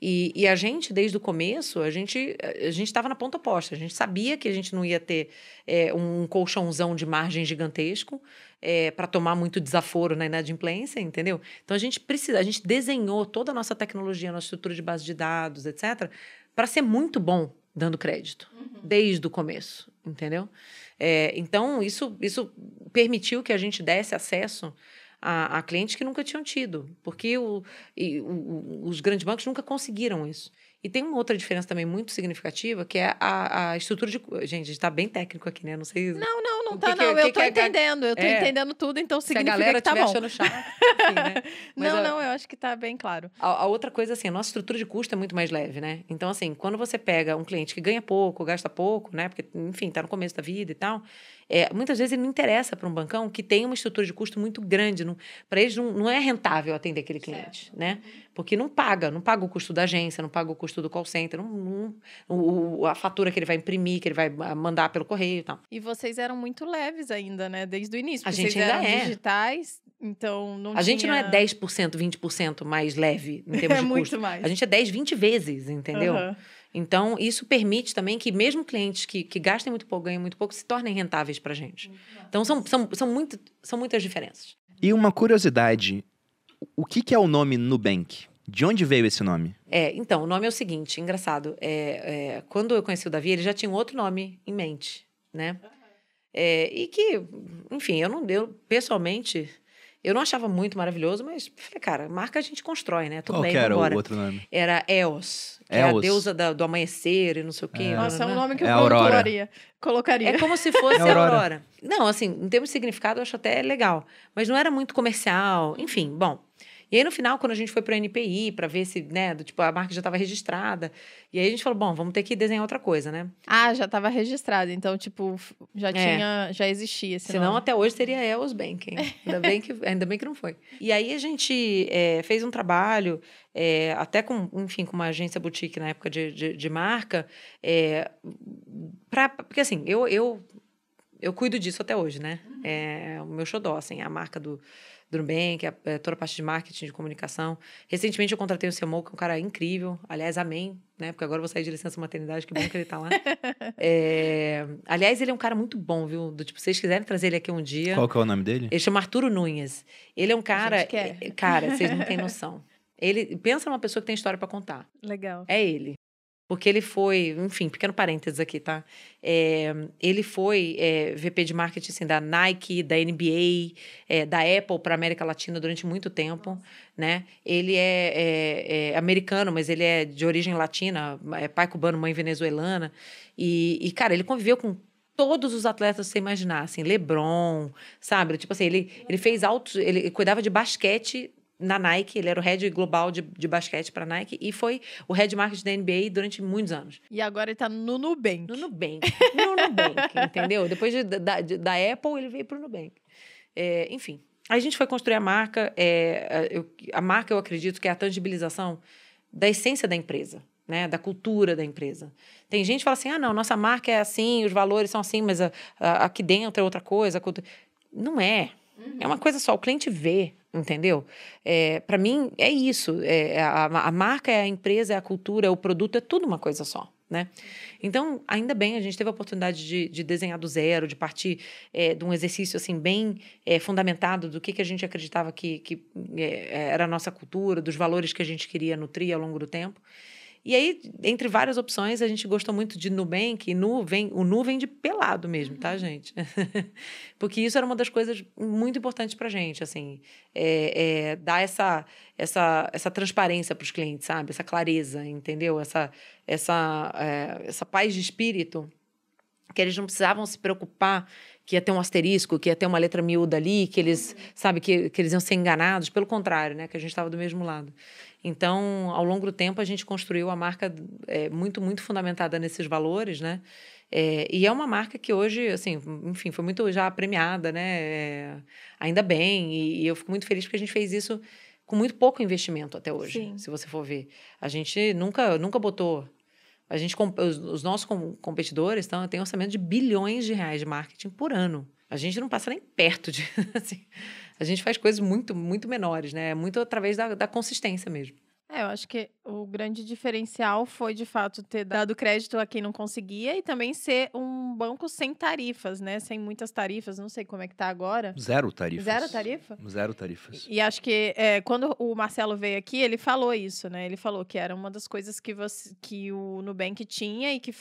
E, e a gente, desde o começo, a gente a gente estava na ponta oposta. A gente sabia que a gente não ia ter é, um colchãozão de margem gigantesco é, para tomar muito desaforo na inadimplência, entendeu? Então a gente precisa, a gente desenhou toda a nossa tecnologia, a nossa estrutura de base de dados, etc., para ser muito bom dando crédito desde o começo, entendeu? É, então isso isso permitiu que a gente desse acesso a, a clientes que nunca tinham tido, porque o, e, o, os grandes bancos nunca conseguiram isso. E tem uma outra diferença também muito significativa, que é a, a estrutura de. Gente, a gente está bem técnico aqui, né? Não sei. Não, não, não tá, não. eu tô entendendo. Eu tô é, entendendo tudo, então significa se a galera que tá bom. achando chato, enfim, né? não, a, não, eu acho que tá bem claro. A, a, outra coisa, assim, a nossa estrutura de custo é muito mais leve, né? Então, assim, quando você pega um cliente que ganha pouco, gasta pouco, né? Porque, enfim, tá no começo da vida e tal. É, muitas vezes ele não interessa para um bancão que tem uma estrutura de custo muito grande. Para eles não, não é rentável atender aquele cliente, certo. né? Porque não paga, não paga o custo da agência, não paga o custo do call center, não, não, o, a fatura que ele vai imprimir, que ele vai ah, mandar pelo correio e tal. E vocês eram muito leves ainda, né? Desde o início. A gente ainda eram é. digitais, então não A tinha... gente não é 10%, 20% mais leve em termos é de muito custo. mais. A gente é 10, 20 vezes, entendeu? Uhum. Então, isso permite também que mesmo clientes que, que gastem muito pouco, ganhem muito pouco, se tornem rentáveis para a gente. Então, são, são, são, muito, são muitas diferenças. E uma curiosidade, o que, que é o nome Nubank? De onde veio esse nome? É, então, o nome é o seguinte, engraçado. É, é, quando eu conheci o Davi, ele já tinha um outro nome em mente, né? É, e que, enfim, eu não deu, pessoalmente, eu não achava muito maravilhoso, mas falei, cara, marca a gente constrói, né? Tudo Qual bem, que era vambora. o outro nome? Era Eos, que é a Eos. deusa da- do amanhecer e não sei o quê. É. Nossa, é um nome que É eu colocaria. colocaria. É como se fosse É a Aurora. Aurora. Não, assim, em termos de significado, eu acho até legal. Mas não era muito comercial. Enfim, bom. E aí, no final, quando a gente foi para o NPI, para ver se, né, do, tipo, a marca já estava registrada. E aí a gente falou, bom, vamos ter que desenhar outra coisa, né? Ah, já estava registrado, então, tipo, já tinha, já existia Senão, nome. até hoje seria Eos Banking. Ainda bem que, ainda bem que não foi. E aí, a gente é, fez um trabalho, é, até com, enfim, com uma agência boutique na época de, de, de marca, é, pra, porque assim, eu, eu, eu cuido disso até hoje, né? É o meu xodó, assim, a marca do, do Nubank, a- é, toda a parte de marketing, de comunicação. Recentemente eu contratei o Semo, que é um cara incrível. Aliás, amém, né? Porque agora eu vou sair de licença maternidade, que bom que ele tá lá. É, aliás, ele é um cara muito bom, viu? Do tipo, se vocês quiserem trazer ele aqui um dia. Qual que é o nome dele? Ele chama Arturo Nunes. Ele é um cara. gente quer. é- Cara, vocês não têm noção. Ele pensa numa pessoa que tem história para contar. Legal. É ele. Porque ele foi, enfim, pequeno parênteses aqui, tá? É, ele foi é, VP de marketing assim, da Nike, da NBA, é, da Apple para América Latina durante muito tempo, né? Ele é, é- é americano, mas ele é de origem latina, é pai cubano, mãe venezuelana. E, e, cara, ele conviveu com todos os atletas que você imaginar, assim, LeBron, sabe? Tipo assim, ele, ele fez altos, ele cuidava de basquete na Nike, ele era o head global de, de basquete para Nike e foi o head marketing da NBA durante muitos anos. E agora ele tá no Nubank. No Nubank. No Nubank, entendeu? Depois de- da, de- da Apple, ele veio para o Nubank. É, enfim, a gente foi construir a marca. é, a- eu- a marca, eu acredito que é a tangibilização da essência da empresa, né? da cultura da empresa. Tem gente que fala assim, ah, não, nossa marca é assim, os valores são assim, mas a- a- aqui dentro é outra coisa. a cultu-" Não é. É uma coisa só, o cliente vê, entendeu? É, para mim, é isso. É, a, a marca é a empresa, é a cultura, é o produto, é tudo uma coisa só. Né? Então, ainda bem, a gente teve a oportunidade de, de desenhar do zero, de partir é, de um exercício assim bem é, fundamentado do que, que a gente acreditava que, que é, era a nossa cultura, dos valores que a gente queria nutrir ao longo do tempo. E aí, entre várias opções, a gente gostou muito de Nubank, e Nu vem, o Nu vem de pelado mesmo, tá, gente? Porque isso era uma das coisas muito importantes pra gente, assim, é, é, dar essa, essa, essa transparência para os clientes, sabe? Essa clareza, entendeu? Essa, essa, é, essa paz de espírito, que eles não precisavam se preocupar que ia ter um asterisco, que ia ter uma letra miúda ali, que eles, sabe, que, que eles iam ser enganados, pelo contrário, né, que a gente estava do mesmo lado. Então, ao longo do tempo, a gente construiu a marca é, muito, muito fundamentada nesses valores, né? É, e é uma marca que hoje, assim, enfim, foi muito já premiada, né? É, ainda bem, e, e eu fico muito feliz porque a gente fez isso com muito pouco investimento até hoje, Sim. se você for ver. A gente nunca, nunca botou a gente, os, os nossos com- competidores tão, têm orçamento de bilhões de reais de marketing por ano. A gente não passa nem perto de. assim, a gente faz coisas muito, muito menores, né? Muito através da, da consistência mesmo. É, eu acho que o grande diferencial foi, de fato, ter dado crédito a quem não conseguia e também ser um banco sem tarifas, né? Sem muitas tarifas, não sei como é que tá agora. Zero tarifas. Zero tarifa? Zero tarifas. E acho que é, quando o Marcelo veio aqui, ele falou isso, né? Ele falou que era uma das coisas que, você, que o Nubank tinha e que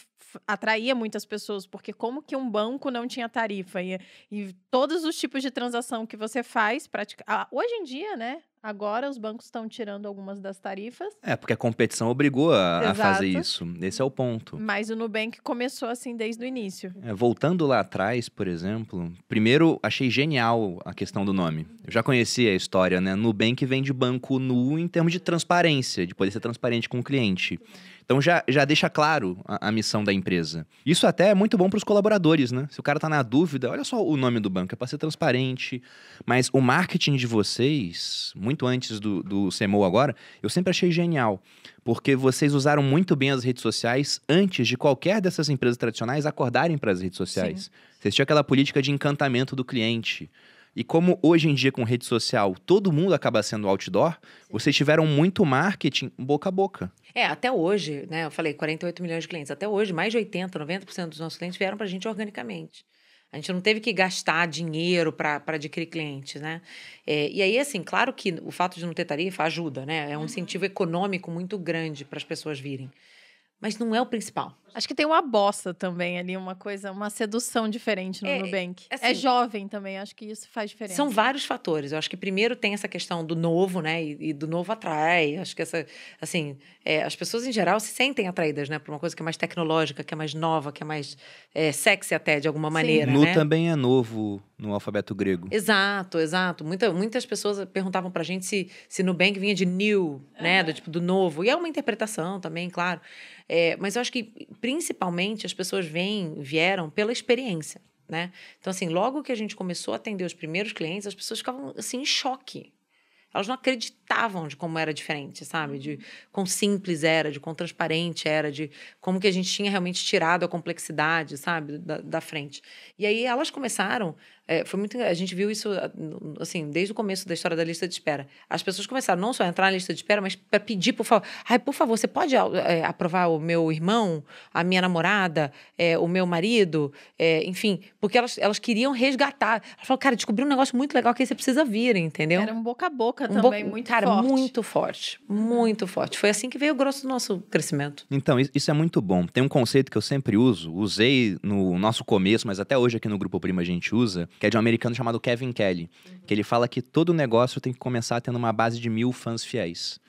atraía muitas pessoas, porque como que um banco não tinha tarifa? E, e todos os tipos de transação que você faz, pratica... ah, hoje em dia, né? Agora os bancos estão tirando algumas das tarifas, É, porque a competição obrigou a, a fazer isso. Esse é o ponto. mas o Nubank começou assim desde o início. É, voltando lá atrás, por exemplo, primeiro achei genial a questão do nome. Eu já conhecia a história, né? Nubank vem de banco nu em termos de transparência, de poder ser transparente com o cliente. Então já, já deixa claro a, a missão da empresa. Isso até é muito bom para os colaboradores, né? Se o cara tá na dúvida, olha só o nome do banco, é para ser transparente. Mas o marketing de vocês, muito antes do, do CMO agora, eu sempre achei genial. Porque vocês usaram muito bem as redes sociais antes de qualquer dessas empresas tradicionais acordarem para as redes sociais. Vocês tinham aquela política de encantamento do cliente. E como hoje em dia, com rede social, todo mundo acaba sendo outdoor, vocês tiveram muito marketing boca a boca. É, até hoje, né? Eu falei 48 milhões de clientes. Até hoje, mais de 80, 90% dos nossos clientes vieram para a gente organicamente. A gente não teve que gastar dinheiro para adquirir clientes, né? É, e aí, assim, claro que o fato de não ter tarifa ajuda, né? É um incentivo econômico muito grande para as pessoas virem. Mas não é o principal. Acho que tem uma bossa também ali, uma coisa, uma sedução diferente no É, Nubank. é assim, jovem também, acho que isso faz diferença. São vários fatores. Eu acho que primeiro tem essa questão do novo, né? E, e do novo atrai. Acho que essa, assim, é, as pessoas em geral se sentem atraídas, né? Por uma coisa que é mais tecnológica, que é mais nova, que é mais é, sexy até de alguma Sim. maneira, Nu né? também é novo no alfabeto grego. Exato, exato. Muita, muitas pessoas perguntavam pra gente se, se Nubank vinha de new, né? Do tipo do novo. E é uma interpretação também, claro. É, mas eu acho que, principalmente, as pessoas vêm, vieram pela experiência, né? Então, assim, logo que a gente começou a atender os primeiros clientes, as pessoas ficavam, assim, em choque. Elas não acreditavam de como era diferente, sabe? De quão simples era, de quão transparente era, de como que a gente tinha realmente tirado a complexidade, sabe? Da, da frente. E aí elas começaram, é, foi muito, a gente viu isso, assim, desde o começo da história da lista de espera. As pessoas começaram não só a entrar na lista de espera, mas para pedir, por favor, ai, por favor, você pode é, aprovar o meu irmão, a minha namorada, é, o meu marido, é, enfim, porque elas, elas queriam resgatar. Elas falaram, cara, descobri um negócio muito legal que aí você precisa vir, entendeu? Era um boca a boca Um também, bo- muito cara, forte. muito forte. Muito forte. Foi assim que veio o grosso do nosso crescimento. Então, is- isso é muito bom. Tem um conceito que eu sempre uso, usei no nosso começo, mas até hoje aqui no Grupo Prima a gente usa, que é de um americano chamado Kevin Kelly, que ele fala que todo negócio tem que começar tendo uma base de mil fãs fiéis.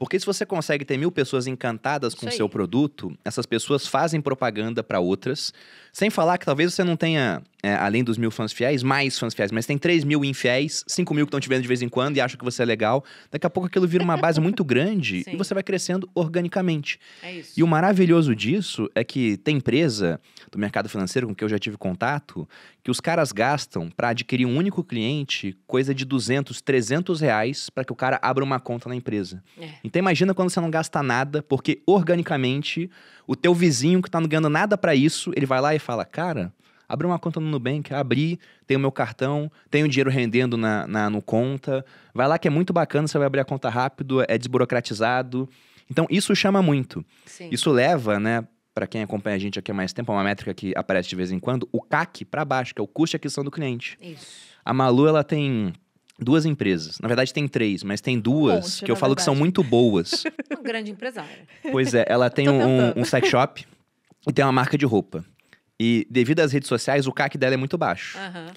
Porque se você consegue ter mil pessoas encantadas com o seu produto, essas pessoas fazem propaganda para outras, sem falar que talvez você não tenha, é, além dos mil fãs fiéis, mais fãs fiéis, mas tem três mil infiéis, cinco mil que estão te vendo de vez em quando e acham que você é legal. Daqui a pouco aquilo vira uma base muito grande e você vai crescendo organicamente. É isso. E o maravilhoso disso é que tem empresa do mercado financeiro com que eu já tive contato, que os caras gastam para adquirir um único cliente coisa de 200, 300 reais para que o cara abra uma conta na empresa. É. Então imagina quando você não gasta nada, porque organicamente o teu vizinho que tá não ganhando nada para isso, ele vai lá e fala, cara... Abri uma conta no Nubank, abri, tem o meu cartão, tem o dinheiro rendendo na, na- no conta. Vai lá que é muito bacana, você vai abrir a conta rápido, é desburocratizado. Então, isso chama muito. Sim. Isso leva, né, para quem acompanha a gente aqui há mais tempo, é uma métrica que aparece de vez em quando, o CAC para baixo, que é o custo de aquisição do cliente. Isso. A Malu, ela tem duas empresas. Na verdade, tem três, mas tem duas monte, que eu falo que são verdade. muito boas. Uma grande empresária. pois é, ela tem um, um sex shop e tem uma marca de roupa. E devido às redes sociais, o CAC dela é muito baixo. Aham.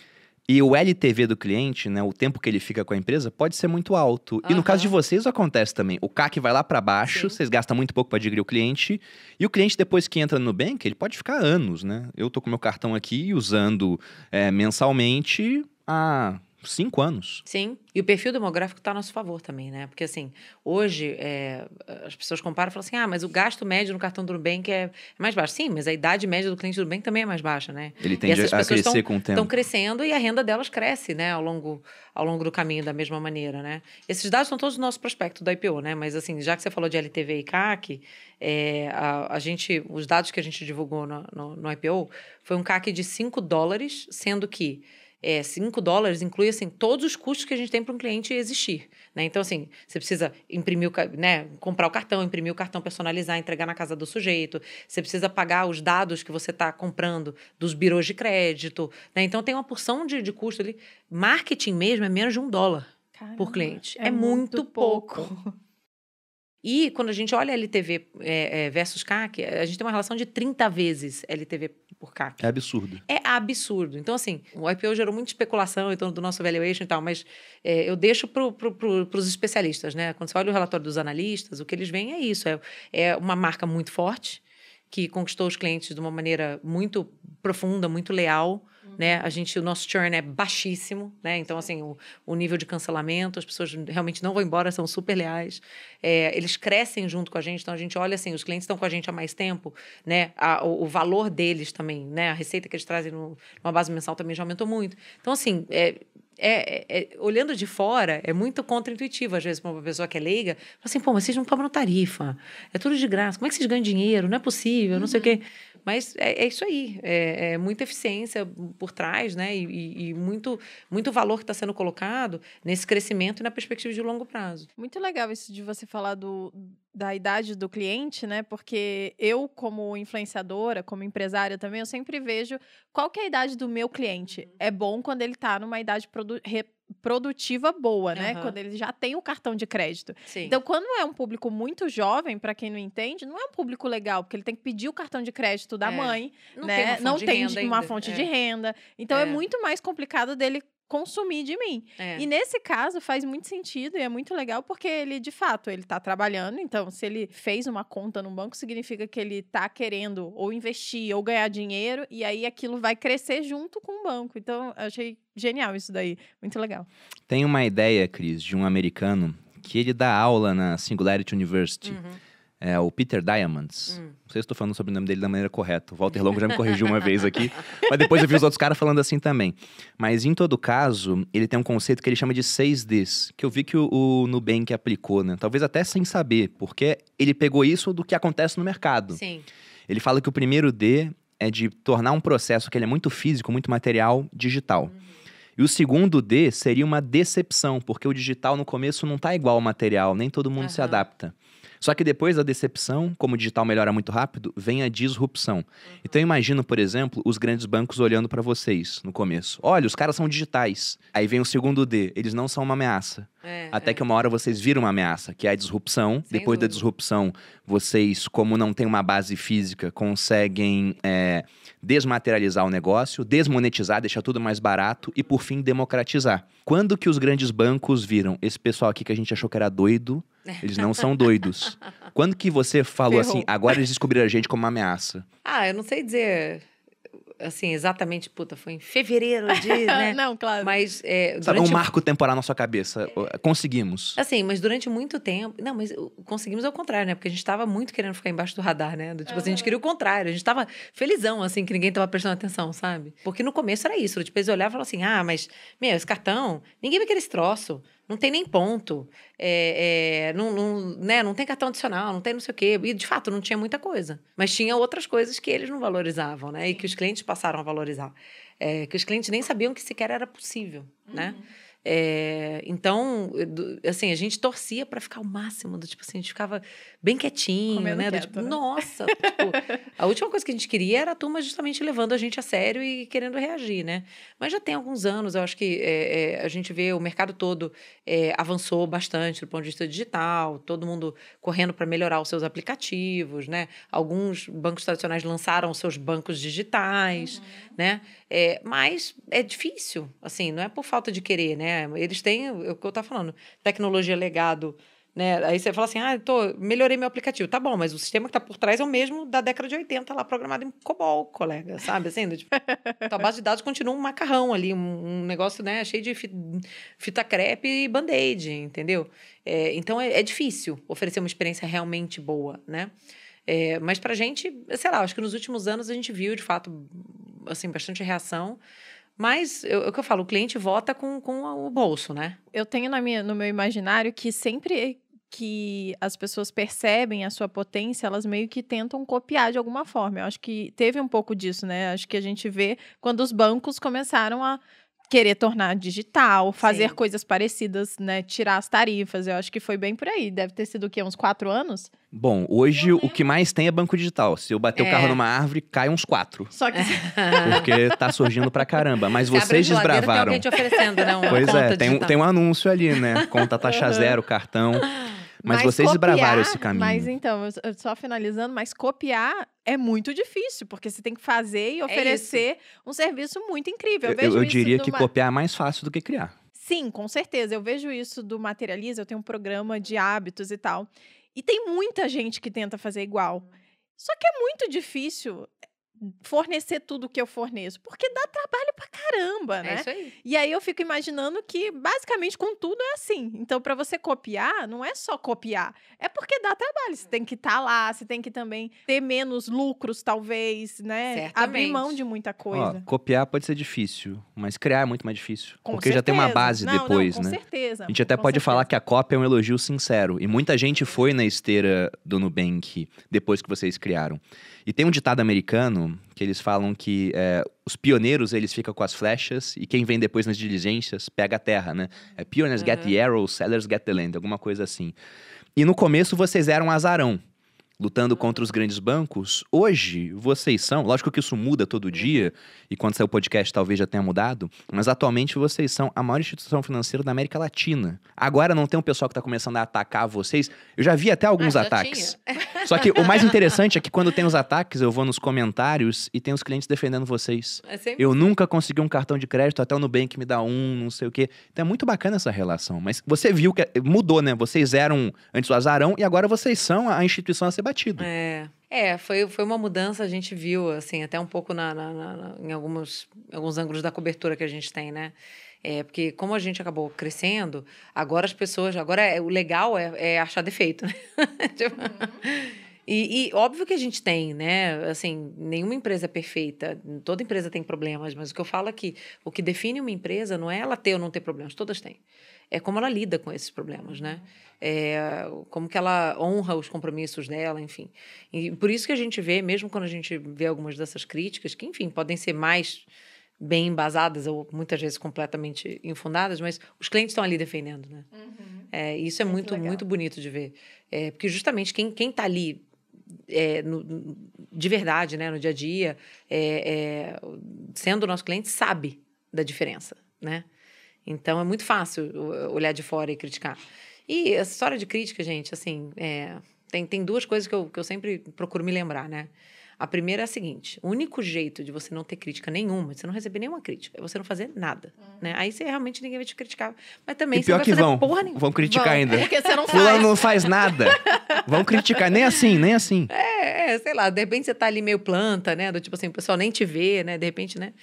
E o LTV do cliente, né, o tempo que ele fica com a empresa, pode ser muito alto. E no caso de vocês, acontece também. O CAC vai lá para baixo, Sim. vocês gastam muito pouco para adquirir o cliente. E o cliente, depois que entra no Nubank, ele pode ficar anos, né? Eu tô com meu cartão aqui usando é, mensalmente há cinco anos. Sim. E o perfil demográfico está a nosso favor também, né? Porque, assim, hoje é, as pessoas comparam e falam assim: ah, mas o gasto médio no cartão do Nubank é, é mais baixo. Sim, mas a idade média do cliente do Nubank também é mais baixa, né? Ele tende a crescer tão- com o tempo. Estão crescendo e a renda delas cresce, né, ao longo, ao longo do caminho da mesma maneira, né? Esses dados são todos do nosso prospecto do IPO, né? Mas assim, já que você falou de LTV e CAC, é, a, a gente, os dados que a gente divulgou no, no, no IPO foi um CAC de 5 dólares, sendo que é, 5 dólares inclui assim, todos os custos que a gente tem para um cliente existir. Né? Então, assim, você precisa imprimir, o, né, comprar o cartão, imprimir o cartão, personalizar, entregar na casa do sujeito. Você precisa pagar os dados que você está comprando dos birôs de crédito. Né? Então, tem uma porção de, de custo ali. Marketing mesmo é menos de um dólar Caramba, por cliente. é É, muito, muito pouco. pouco. E quando a gente olha LTV é, é, versus CAC, a gente tem uma relação de 30 vezes LTV por CAC. É absurdo. É absurdo. Então, assim, o IPO gerou muita especulação em torno do nosso valuation e tal, mas é, eu deixo para pro, pro, os especialistas, né? Quando você olha o relatório dos analistas, o que eles veem é isso: é, é uma marca muito forte, que conquistou os clientes de uma maneira muito profunda, muito leal. Né? A gente, o nosso churn é baixíssimo, né? Então, assim, o, o nível de cancelamento, as pessoas realmente não vão embora, são super leais. É, eles crescem junto com a gente, então a gente olha assim, os clientes estão com a gente há mais tempo, né? A, o, o valor deles também, né? A receita que eles trazem no, numa base mensal também já aumentou muito. Então, assim, é, é, é, olhando de fora, é muito contra-intuitivo, às vezes, para uma pessoa que é leiga. Fala assim, pô, mas vocês não cobram tarifa. É tudo de graça. Como é que vocês ganham dinheiro? Não é possível, não sei o quê. Mas é, é isso aí. É, é muita eficiência por trás, né? E, e- muito, muito valor que está sendo colocado nesse crescimento e na perspectiva de longo prazo. Muito legal isso de você falar do, da idade do cliente, né? Porque eu, como influenciadora, como empresária também, eu sempre vejo qual que é a idade do meu cliente. É bom quando ele tá numa idade produ- produtiva boa, né? Aham. Quando ele já tem o cartão de crédito. Sim. Então, quando é um público muito jovem, para quem não entende, não é um público legal, porque ele tem que pedir o cartão de crédito da É. mãe, não né? tem uma fonte não de tem renda uma fonte É, de renda. Então, é. É. muito mais complicado dele consumir de mim. é. E nesse caso faz muito sentido e é muito legal porque ele, de fato, ele tá trabalhando. Então, se ele fez uma conta num banco, significa que ele tá querendo ou investir ou ganhar dinheiro, e aí aquilo vai crescer junto com o banco. Então, eu achei genial isso daí. Muito legal. Tem uma ideia, Cris, de um americano que ele dá aula na Singularity University. Uhum. É o Peter Diamondis. Hum. Não sei se estou falando sobre o nome dele da maneira correta. O Walter Longo já me corrigiu uma vez aqui. Mas depois eu vi os outros caras falando assim também. Mas em todo caso, ele tem um conceito que ele chama de 6Ds, que eu vi que o, o Nubank aplicou, né? Talvez até sem saber, porque ele pegou isso do que acontece no mercado. Sim. Ele fala que o primeiro D é de tornar um processo que ele é muito físico, muito material, digital. E o segundo D seria uma decepção, porque o digital no começo não tá igual ao material, nem todo mundo se Aham. adapta. Só que depois da decepção, como o digital melhora muito rápido, vem a disrupção. Então eu imagino, por exemplo, os grandes bancos olhando para vocês no começo. Olha, os caras são digitais. Aí vem o segundo D, eles não são uma ameaça. É, Até é. que uma hora vocês viram uma ameaça, que é a disrupção. Sem Depois da dúvida. disrupção, vocês, como não tem uma base física, conseguem é, desmaterializar o negócio, desmonetizar, deixar tudo mais barato e, por fim, democratizar. Quando que os grandes bancos viram esse pessoal aqui que a gente achou que era doido, eles não são doidos. Quando que você falou Ferrou. assim, agora eles descobriram a gente como uma ameaça? Ah, eu não sei dizer assim exatamente, puta, foi em fevereiro de, né? não, claro. Mas é, Sabe, um marco temporal na sua cabeça. Conseguimos. Assim, mas durante muito tempo. Não, mas conseguimos ao contrário, né? Porque a gente tava muito querendo ficar embaixo do radar, né? Do, tipo assim, a gente queria o contrário. A gente tava felizão, assim, que ninguém tava prestando atenção, sabe? Porque no começo era isso. Tipo, eles olhavam e falavam assim: ah, mas, meu, esse cartão, ninguém vai querer esse troço. Não tem nem ponto. É, é, não, não, né? não tem cartão adicional, não tem não sei o quê. E, de fato, não tinha muita coisa. Mas tinha outras coisas que eles não valorizavam, né? E que os clientes passaram a valorizar. É, que os clientes nem sabiam que sequer era possível, né? É, então, do- assim, a gente torcia para ficar o máximo, do tipo assim, a gente ficava bem quietinho, Comendo né? Do quieto, tipo, né? nossa, tipo, a última coisa que a gente queria era a turma justamente levando a gente a sério e querendo reagir, né? Mas já tem alguns anos, eu acho que é, é, a gente vê o mercado todo avançou bastante do ponto de vista digital, todo mundo correndo para melhorar os seus aplicativos, né? Alguns bancos tradicionais lançaram os seus bancos digitais, né? É, mas é difícil, assim, não é por falta de querer, né? Eles têm, é o que eu estava falando, tecnologia legado, né? Aí você fala assim, ah, tô, melhorei meu aplicativo. Tá bom, mas o sistema que está por trás é o mesmo da década de 80, lá programado em COBOL, colega, sabe? Assim, tipo, tua base de dados continua um macarrão ali, um, um negócio, né, cheio de fi- fita crepe e band-aid, entendeu? É, então é, é difícil oferecer uma experiência realmente boa, né? É, mas pra gente, sei lá, acho que nos últimos anos a gente viu, de fato, assim, bastante reação. Mas eu- é o que eu falo, o cliente vota com, com o bolso, né? eu tenho na minha, no meu imaginário que sempre que as pessoas percebem a sua potência, elas meio que tentam copiar de alguma forma. Eu acho que teve um pouco disso, né? Acho que a gente vê quando os bancos começaram a querer tornar digital, fazer Sim. coisas parecidas, né? Tirar as tarifas. Eu acho que foi bem por aí. Deve ter sido o quê? Uns quatro anos? Bom, hoje o que mais tem é banco digital. Se eu bater o É. carro numa árvore, cai uns quatro. Só que Porque tá surgindo pra caramba. Mas a vocês desbravaram. Tem alguém te oferecendo, né? Uma Pois conta é, tem um, tem um anúncio ali, né? Conta taxa zero, cartão. Mas, vocês copiar- desbravaram esse caminho. Mas então, só finalizando, mas copiar é muito difícil, porque você tem que fazer e oferecer um serviço muito incrível. Eu, Eu, vejo eu diria que copiar é mais fácil do que criar. Sim, com certeza. Eu vejo isso do Materializa, eu tenho um programa de hábitos e tal. E tem muita gente que tenta fazer igual. Só que é muito difícil fornecer tudo que eu forneço, porque dá trabalho pra caramba, É né? isso aí. E aí eu fico imaginando que basicamente com tudo é assim. Então para você copiar, não é só copiar, é porque dá trabalho. Você tem que estar lá, você tem que também ter menos lucros talvez, né? Abrir Certamente. mão de muita Ó, coisa. copiar pode ser difícil, mas criar é muito mais difícil. Com porque já tem uma certeza. base Não, não, depois, com né? certeza. A gente até com pode falar certeza. que a cópia é um elogio sincero. E muita gente foi na esteira do Nubank depois que vocês criaram. E tem um ditado americano que eles falam que é, os pioneiros eles ficam com as flechas e quem vem depois nas diligências pega a terra, né? É pioneers get Uhum. the arrows, sellers get the land, alguma coisa assim. E no começo vocês eram azarão. Lutando contra os grandes bancos, hoje vocês são, lógico que isso muda todo dia, e quando sair o podcast talvez já tenha mudado, mas atualmente vocês são a maior instituição financeira da América Latina. Agora não tem um pessoal que está começando a atacar vocês. Eu já vi até alguns Ah, ataques. Só que o mais interessante é que quando tem os ataques, eu vou nos comentários e tem os clientes defendendo vocês. É sempre Eu nunca consegui um cartão de crédito, até o Nubank me dá um, não sei o quê. Então é muito bacana essa relação. Mas você viu que mudou, né? Vocês eram antes o azarão e agora vocês são a instituição a ser batida. É, é foi, foi uma mudança, a gente viu, assim, até um pouco na, na- na- em alguns, alguns ângulos da cobertura que a gente tem, né? É, porque como a gente acabou crescendo, agora as pessoas, agora é, o legal é, é achar defeito, né? Tipo, E, e óbvio que a gente tem, né? Assim, nenhuma empresa é perfeita, toda empresa tem problemas, mas o que eu falo é que o que define uma empresa não é ela ter ou não ter problemas, todas têm. É como ela lida com esses problemas, né? É, como que ela honra os compromissos dela, enfim. E por isso que a gente vê, mesmo quando a gente vê algumas dessas críticas, que, enfim, podem ser mais bem embasadas ou muitas vezes completamente infundadas, mas os clientes estão ali defendendo, né? É, isso é Muito muito, muito bonito de ver. É, porque justamente quem, quem tá ali é, no- de verdade, né, no dia a dia, é, é, sendo nosso cliente, sabe da diferença, né? Então é muito fácil olhar de fora e criticar. E essa história de crítica, gente, assim, é, tem, tem duas coisas que eu, que eu sempre procuro me lembrar, né? A primeira é a seguinte: o único jeito de você não ter crítica nenhuma, de você não receber nenhuma crítica, é você não fazer nada. Né? Aí você realmente ninguém vai te criticar. Mas também E você pior não vai que fazer vão. porra nenhuma. Vão criticar Vão. ainda. Porque você não Fulano faz. não faz nada. Vão criticar, nem assim, nem assim. É, é, sei lá, de repente você tá ali meio planta, né? Do tipo assim, o pessoal nem te vê, né? De repente, né?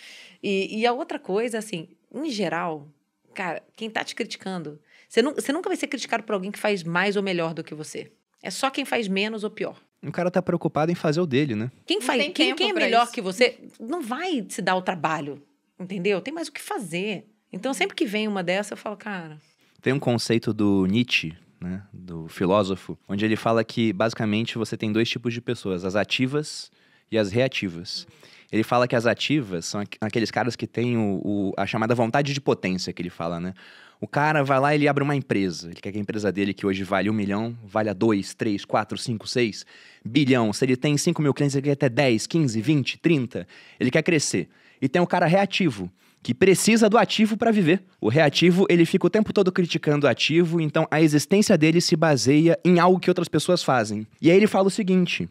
E, e a outra coisa, assim, em geral, cara, quem tá te criticando, você, nu- você nunca vai ser criticado por alguém que faz mais ou melhor do que você. É só quem faz menos ou pior. O cara tá preocupado em fazer o dele, né? Quem, Não faz, quem, quem é melhor isso. que você não vai se dar o trabalho, entendeu? Tem mais o que fazer. Então, sempre que vem uma dessa, eu falo, cara, Tem um conceito do Nietzsche, né, do filósofo, onde ele fala que basicamente você tem dois tipos de pessoas, as ativas e as reativas. Ele fala que as ativas são aqu- aqueles caras que têm o, o- a chamada vontade de potência, que ele fala, né? O cara vai lá e ele abre uma empresa. Ele quer que a empresa dele, que hoje vale um milhão, valha dois, três, quatro, cinco, seis bilhão. Se ele tem 5 mil clientes, ele quer ter 10, 15, 20, 30. Ele quer crescer. E tem o cara reativo, que precisa do ativo para viver. O reativo, ele fica o tempo todo criticando o ativo, então a existência dele se baseia em algo que outras pessoas fazem. E aí ele fala o seguinte,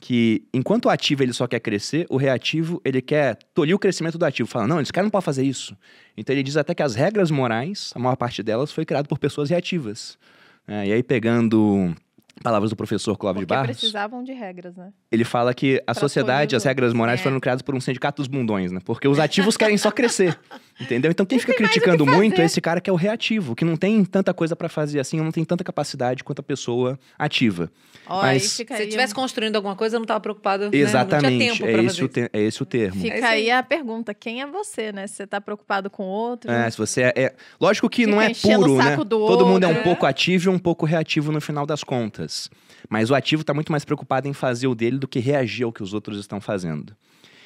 que enquanto o ativo ele só quer crescer, o reativo ele quer tolir o crescimento do ativo. Fala, não, esse cara não pode fazer isso. Então ele diz até que as regras morais, a maior parte delas, foi criada por pessoas reativas. É, e aí pegando palavras do professor Clóvis Porque Barros, precisavam de regras, né? Ele fala que a Pra sociedade, as regras morais É. foram criadas por um sindicato dos bundões, né? Porque os ativos querem só crescer, entendeu? Então quem fica mais o que criticando muito é esse cara que é o reativo, que não tem tanta coisa pra fazer assim, não tem tanta capacidade quanto a pessoa ativa. Ó, Mas- aí se estivesse construindo alguma coisa, eu não estava preocupado. né? Exatamente, Não tinha tempo é, esse fazer o isso. te- é esse o termo. fica É aí a pergunta: quem é você, né? Se você tá preocupado com o outro. É, se você é, é- Lógico que Fica não é puro, o né? Todo mundo é um pouco ativo e um pouco reativo no final das contas. Mas o ativo tá muito mais preocupado em fazer o dele do que reagir ao que os outros estão fazendo.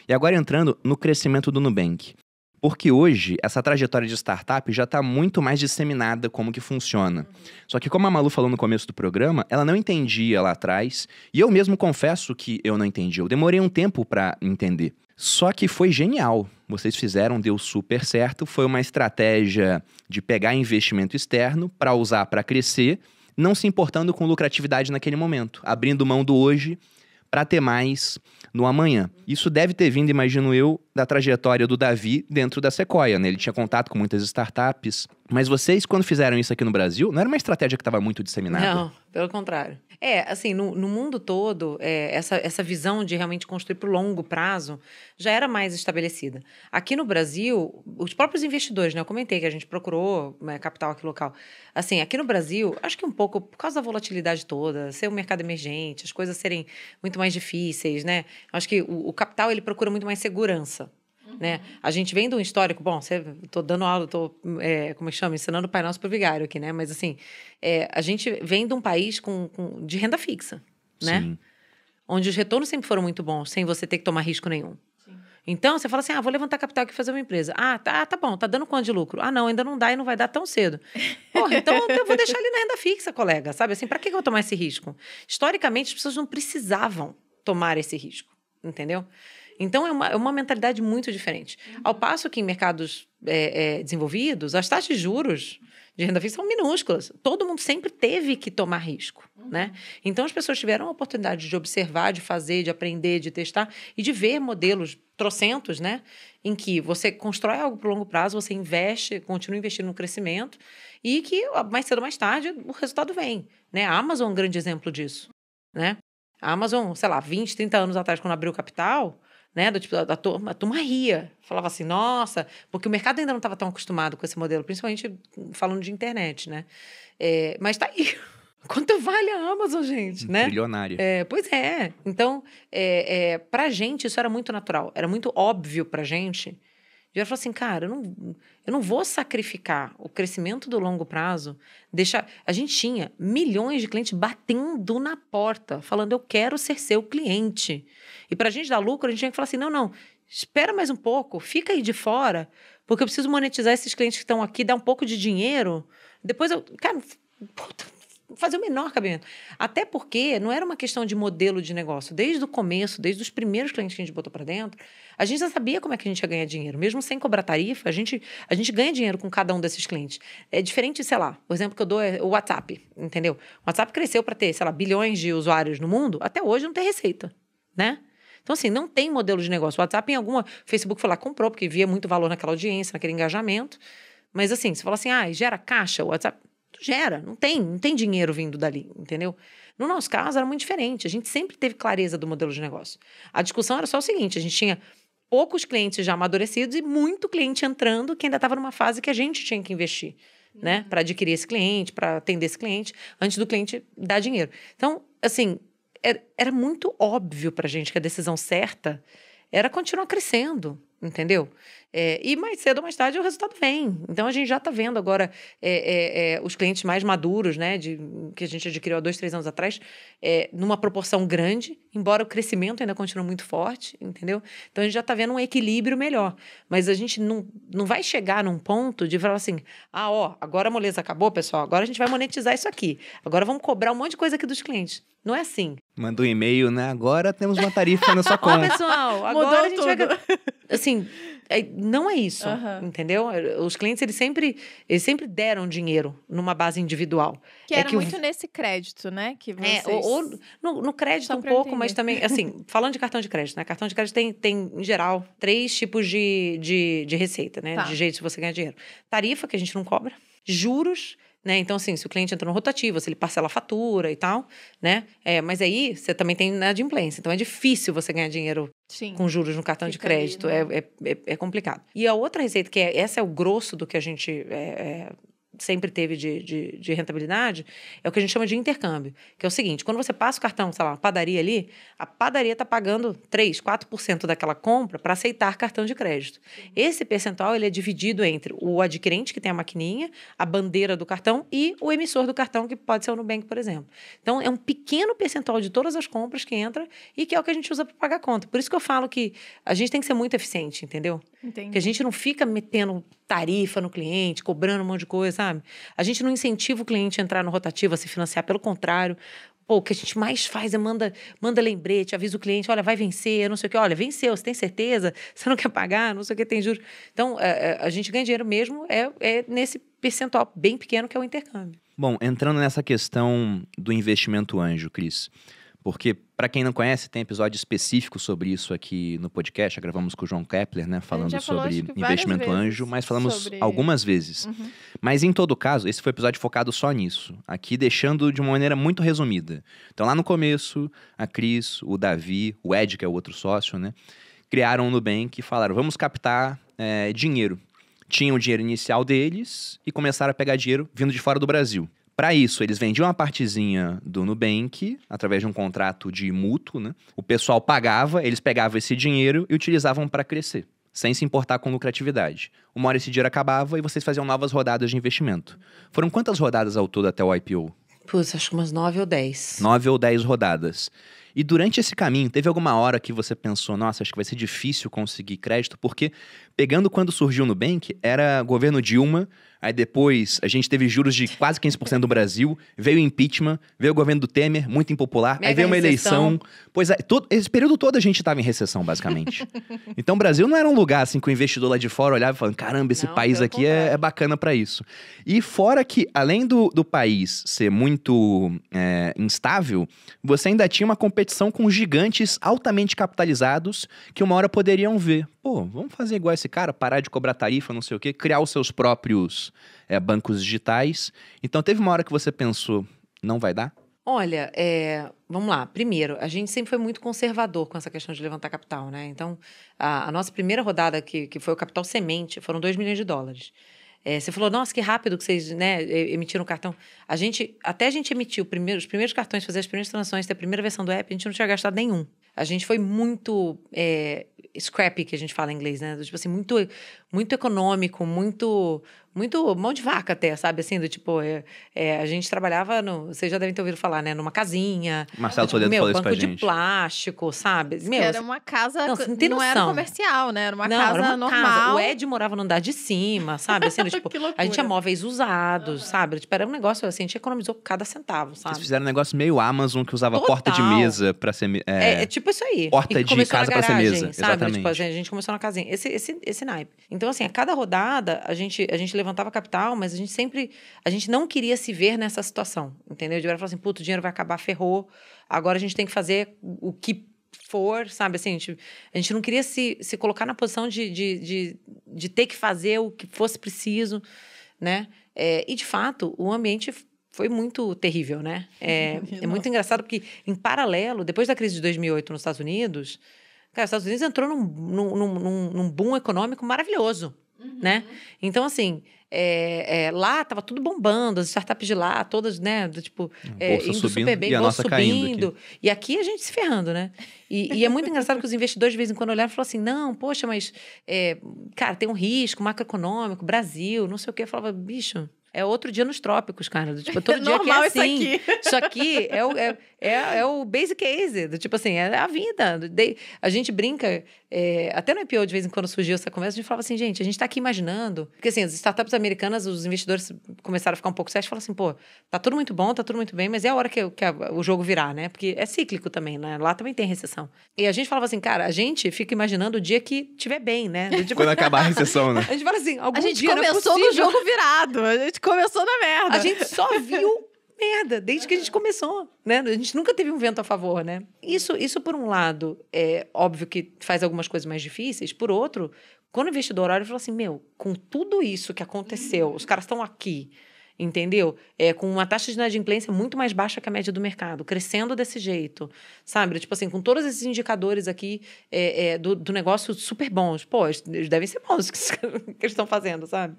E agora entrando no crescimento do Nubank. Porque hoje, essa trajetória de startup já está muito mais disseminada como que funciona. Só que como a Malu falou no começo do programa, ela não entendia lá atrás, e eu mesmo confesso que eu não entendi. Eu demorei um tempo para entender. Só que foi genial. Vocês fizeram, deu super certo. Foi uma estratégia de pegar investimento externo para usar para crescer, não se importando com lucratividade naquele momento, abrindo mão do hoje para ter mais no amanhã. Isso deve ter vindo, imagino eu, da trajetória do Davi dentro da Sequoia, né? Ele tinha contato com muitas startups. Mas vocês, quando fizeram isso aqui no Brasil, não era uma estratégia que estava muito disseminada? Não, pelo contrário. É, assim, no, no mundo todo, é, essa, essa visão de realmente construir para o longo prazo já era mais estabelecida. Aqui no Brasil, os próprios investidores, né? Eu comentei que a gente procurou né, capital aqui local. Assim, aqui no Brasil, acho que um pouco por causa da volatilidade toda, ser um mercado emergente, as coisas serem muito mais difíceis, né? Acho que o, o capital, ele procura muito mais segurança. Né? A gente vem de um histórico, bom, você, tô dando aula, tô, é, como é chama? Ensinando o Pai Nosso pro Vigário aqui, né? Mas assim, é, a gente vem de um país com, com, de renda fixa, né? Sim. Onde os retornos sempre foram muito bons, sem você ter que tomar risco nenhum. Então, você fala assim: ah, vou levantar capital aqui e fazer uma empresa. Ah, tá, tá bom, tá dando quanto de lucro? Ah, não, ainda não dá e não vai dar tão cedo. Porra, então eu vou deixar ele na renda fixa, colega. Sabe assim, para que eu vou tomar esse risco? Historicamente, as pessoas não precisavam tomar esse risco, entendeu? Então, é uma, é uma mentalidade muito diferente. Uhum. Ao passo que em mercados é, é, desenvolvidos, as taxas de juros de renda fixa são minúsculas. Todo mundo sempre teve que tomar risco, uhum. né? Então, as pessoas tiveram a oportunidade de observar, de fazer, de aprender, de testar e de ver modelos trocentos, né? Em que você constrói algo para longo prazo, você investe, continua investindo no crescimento e que mais cedo ou mais tarde o resultado vem, né? A Amazon é um grande exemplo disso, né? A Amazon, sei lá, 20, 30 anos atrás, quando abriu o capital, né? Do tipo, a turma, a turma ria. Falava assim, nossa, porque o mercado ainda não estava tão acostumado com esse modelo, principalmente falando de internet, né? É, mas tá aí. Quanto vale a Amazon, gente, né? Trilionária. É, pois é. Então, é, é, pra gente, isso era muito natural. Era muito óbvio pra gente e ela falou assim, cara, eu não, eu não vou sacrificar o crescimento do longo prazo, deixar. A gente tinha milhões de clientes batendo na porta, falando, eu quero ser seu cliente. E para a gente dar lucro, a gente tinha que falar assim: não, não, espera mais um pouco, fica aí de fora, porque eu preciso monetizar esses clientes que estão aqui, dar um pouco de dinheiro. Depois eu. Cara, puta, fazer o menor cabimento. Até porque não era uma questão de modelo de negócio. Desde o começo, desde os primeiros clientes que a gente botou para dentro, a gente já sabia como é que a gente ia ganhar dinheiro. Mesmo sem cobrar tarifa, a gente, a gente ganha dinheiro com cada um desses clientes. É diferente, sei lá, o exemplo que eu dou é o WhatsApp, entendeu? O WhatsApp cresceu para ter, sei lá, bilhões de usuários no mundo, até hoje não tem receita, né? Então, assim, não tem modelo de negócio. O WhatsApp, em alguma. Facebook foi lá, comprou, porque via muito valor naquela audiência, naquele engajamento. Mas, assim, você fala assim, ah, gera caixa, o WhatsApp gera, não tem, não tem dinheiro vindo dali, entendeu? No nosso caso era muito diferente, a gente sempre teve clareza do modelo de negócio. A discussão era só o seguinte, a gente tinha poucos clientes já amadurecidos e muito cliente entrando que ainda estava numa fase que a gente tinha que investir, né, uhum. né, para adquirir esse cliente, para atender esse cliente, antes do cliente dar dinheiro. Então, assim, era, era muito óbvio para a gente que a decisão certa era continuar crescendo, entendeu? É, e mais cedo ou mais tarde o resultado vem. Então a gente já está vendo agora é, é, é, os clientes mais maduros, né, de, que a gente adquiriu há dois, três anos atrás, é, numa proporção grande, embora o crescimento ainda continue muito forte, entendeu? Então a gente já está vendo um equilíbrio melhor. Mas a gente não, não vai chegar num ponto de falar assim: ah, ó, agora a moleza acabou, pessoal, agora a gente vai monetizar isso aqui. Agora vamos cobrar um monte de coisa aqui dos clientes. Não é assim. Manda um e-mail, né? Agora temos uma tarifa na sua conta. Ó, pessoal, agora Mudou a gente tudo. vai. Assim, não é isso, uhum. entendeu? Os clientes, eles sempre, eles sempre deram dinheiro numa base individual. Que é era que muito o... nesse crédito, né? Que vocês... É, ou, ou no, no, crédito Só um pouco, entender. mas também, assim, falando de cartão de crédito, né? Cartão de crédito tem, tem em geral, três tipos de, de, de receita, né? Tá. De jeito de você ganhar dinheiro. Tarifa, que a gente não cobra. Juros, né? Então, assim, se o cliente entrou no rotativo, se ele parcela a fatura e tal, né? É, mas aí você também tem na adimplência. Então, é difícil você ganhar dinheiro Sim. com juros no cartão Fica de crédito. Ali, né? é, é, é, complicado. E a outra receita, que é, essa é o grosso do que a gente é, é sempre teve de, de, de, rentabilidade, é o que a gente chama de intercâmbio. Que é o seguinte: quando você passa o cartão, sei lá, uma padaria ali, a padaria está pagando 3, 4% daquela compra para aceitar cartão de crédito. Esse percentual ele é dividido entre o adquirente, que tem a maquininha, a bandeira do cartão e o emissor do cartão, que pode ser o Nubank, por exemplo. Então, é um pequeno percentual de todas as compras que entra e que é o que a gente usa para pagar a conta. Por isso que eu falo que a gente tem que ser muito eficiente, entendeu? Entendi. Que a gente não fica metendo tarifa no cliente, cobrando um monte de coisa, sabe? A gente não incentiva o cliente a entrar no rotativo, a se financiar, pelo contrário. Pô, o que a gente mais faz é manda, manda lembrete, avisa o cliente, olha, vai vencer, não sei o que, olha, venceu, você tem certeza? Você não quer pagar, não sei o que, tem juros. Então, a, é, é, a gente ganha dinheiro mesmo é, é nesse percentual bem pequeno que é o intercâmbio. Bom, entrando nessa questão do investimento anjo, Cris, porque, para quem não conhece, tem episódio específico sobre isso aqui no podcast. Já gravamos com o João Kepler, né? Falando sobre investimento anjo, mas falamos sobre... algumas vezes. Uhum. Mas, em todo caso, esse foi um episódio focado só nisso. Aqui, deixando de uma maneira muito resumida. Então, lá no começo, a Cris, o Davi, o Ed, que é o outro sócio, né? Criaram o Nubank e falaram: vamos captar é, dinheiro. Tinham o dinheiro inicial deles e começaram a pegar dinheiro vindo de fora do Brasil. Para isso, eles vendiam uma partezinha do Nubank, através de um contrato de mútuo, né? O pessoal pagava, eles pegavam esse dinheiro e utilizavam para crescer, sem se importar com lucratividade. Uma hora esse dinheiro acabava e vocês faziam novas rodadas de investimento. Foram quantas rodadas ao todo até o IPO? Putz, acho que umas nove ou dez. Nove ou dez rodadas. E durante esse caminho, teve alguma hora que você pensou, nossa, acho que vai ser difícil conseguir crédito, porque pegando quando surgiu o Nubank, era governo Dilma, Aí depois a gente teve juros de quase 15% do Brasil, veio o impeachment, veio o governo do Temer, muito impopular, Mega aí veio uma recessão. eleição. Pois é, todo, esse período todo a gente estava em recessão, basicamente. então o Brasil não era um lugar assim que o investidor lá de fora olhava e falava: caramba, esse não, país aqui é, é, bacana para isso. E fora que, além do, do país ser muito é, instável, você ainda tinha uma competição com gigantes altamente capitalizados que uma hora poderiam ver pô, vamos fazer igual esse cara, parar de cobrar tarifa, não sei o quê, criar os seus próprios é, bancos digitais. Então, teve uma hora que você pensou, não vai dar? Olha, é, vamos lá. Primeiro, a gente sempre foi muito conservador com essa questão de levantar capital, né? Então, a, a nossa primeira rodada, que, que foi o capital semente, foram 2 milhões de dólares. É, você falou, nossa, que rápido que vocês né, emitiram o cartão. A gente, até a gente emitir primeiro, os primeiros cartões, fazer as primeiras transações, ter a primeira versão do app, a gente não tinha gastado nenhum. A gente foi muito é, scrappy, que a gente fala em inglês, né? Tipo assim, muito, muito econômico, muito muito mão de vaca até, sabe? Assim, do tipo, é, é, a gente trabalhava, no, vocês já devem ter ouvido falar, né? Numa casinha. Marcelo tipo, meu, falou banco de gente. plástico, sabe? Meu, era uma casa, não, não, não era comercial, né? Era uma não, casa era uma normal. Casa. O Ed morava no andar de cima, sabe? Assim, tipo, a gente tinha móveis usados, uhum. sabe? Tipo, era um negócio assim, a gente economizou cada centavo, sabe? Vocês fizeram um negócio meio Amazon que usava Total. porta de mesa para ser. É, é, é, tipo isso aí. Porta de casa para ser mesa. Sabe? Exatamente. Tipo, a gente começou na casinha. Esse, esse, esse naipe. Então, assim, a cada rodada, a gente, a gente levantava capital, mas a gente sempre. A gente não queria se ver nessa situação, entendeu? De falar assim, puto, o dinheiro vai acabar, ferrou. Agora a gente tem que fazer o que for, sabe? Assim, a gente, a gente não queria se, se colocar na posição de, de, de, de ter que fazer o que fosse preciso, né? É, e, de fato, o ambiente foi muito terrível, né? É, é muito engraçado porque, em paralelo, depois da crise de 2008 nos Estados Unidos, cara, os Estados Unidos entrou num, num, num, num boom econômico maravilhoso, uhum. né? Então, assim, é, é, lá tava tudo bombando, as startups de lá, todas, né? Do, tipo, é, indo subindo, super bem, e bolsa subindo. Aqui. E aqui a gente se ferrando, né? E, e, é muito engraçado que os investidores, de vez em quando, olharam e falaram assim: não, poxa, mas, é, cara, tem um risco macroeconômico, Brasil, não sei o quê. Eu falava, bicho, é outro dia nos trópicos, cara. Tipo, todo dia que é assim. Isso aqui, isso aqui é, o, é, é, é, o basic case. Do, tipo assim, é a vida. A gente brinca, é, até no IPO, de vez em quando surgiu essa conversa, a gente falava assim, gente, a gente está aqui imaginando. Porque assim, as startups americanas, os investidores começaram a ficar um pouco sérios e falaram assim, pô, tá tudo muito bom, tá tudo muito bem, mas é a hora que, que a, o jogo virar, né? Porque é cíclico também, né? Lá também tem recessão. E a gente falava assim, cara, a gente fica imaginando o dia que tiver bem, né? Tipo... Quando acabar a recessão, né? A gente fala assim, algum dia. A gente dia é começou no jogo virado. A gente começou na merda. A gente só viu merda desde que a gente começou, né? A gente nunca teve um vento a favor, né? Isso, isso por um lado, é óbvio que faz algumas coisas mais difíceis. Por outro, quando o investidor olha e fala assim, meu, com tudo isso que aconteceu, os caras estão aqui entendeu? É, com uma taxa de inadimplência muito mais baixa que a média do mercado, crescendo desse jeito, sabe? Tipo assim, com todos esses indicadores aqui é, é, do, do, negócio super bons. Pô, eles devem ser bons que, que eles estão fazendo, sabe?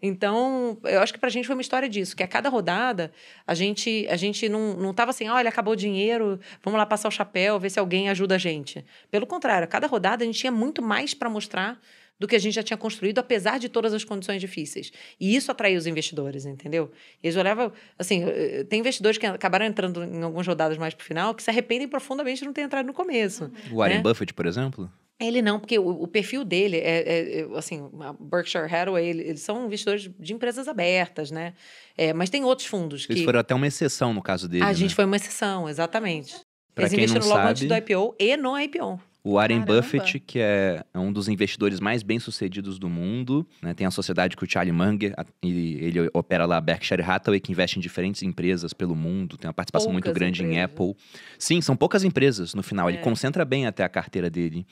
Então, eu acho que pra gente foi uma história disso, que a cada rodada a gente, a gente não, não tava assim, olha, acabou o dinheiro, vamos lá passar o chapéu, ver se alguém ajuda a gente. Pelo contrário, a cada rodada a gente tinha muito mais para mostrar do que a gente já tinha construído, apesar de todas as condições difíceis. E isso atraiu os investidores, entendeu? Eles olhavam, assim, eh, tem investidores que acabaram entrando em algumas rodadas mais pro final que se arrependem profundamente de não ter entrado no começo. O Warren né? Buffett, por exemplo? Ele não, porque o, o perfil dele é, é, é, assim, a Berkshire Hathaway, eles são investidores de empresas abertas, né? É, mas tem outros fundos Eles que... foram até uma exceção no caso dele, A né? gente foi uma exceção, exatamente. Pra eles quem não investiram logo sabe- antes do IPO e no IPO. O Warren Caramba. Buffett, que é um dos investidores mais bem-sucedidos do mundo, né? tem a sociedade com o Charlie Munger, e ele opera lá a Berkshire Hathaway, que investe em diferentes empresas pelo mundo, tem uma participação muito Poucas grande em empresas. Apple. Sim, são poucas empresas no final, ele É. concentra bem até a carteira dele.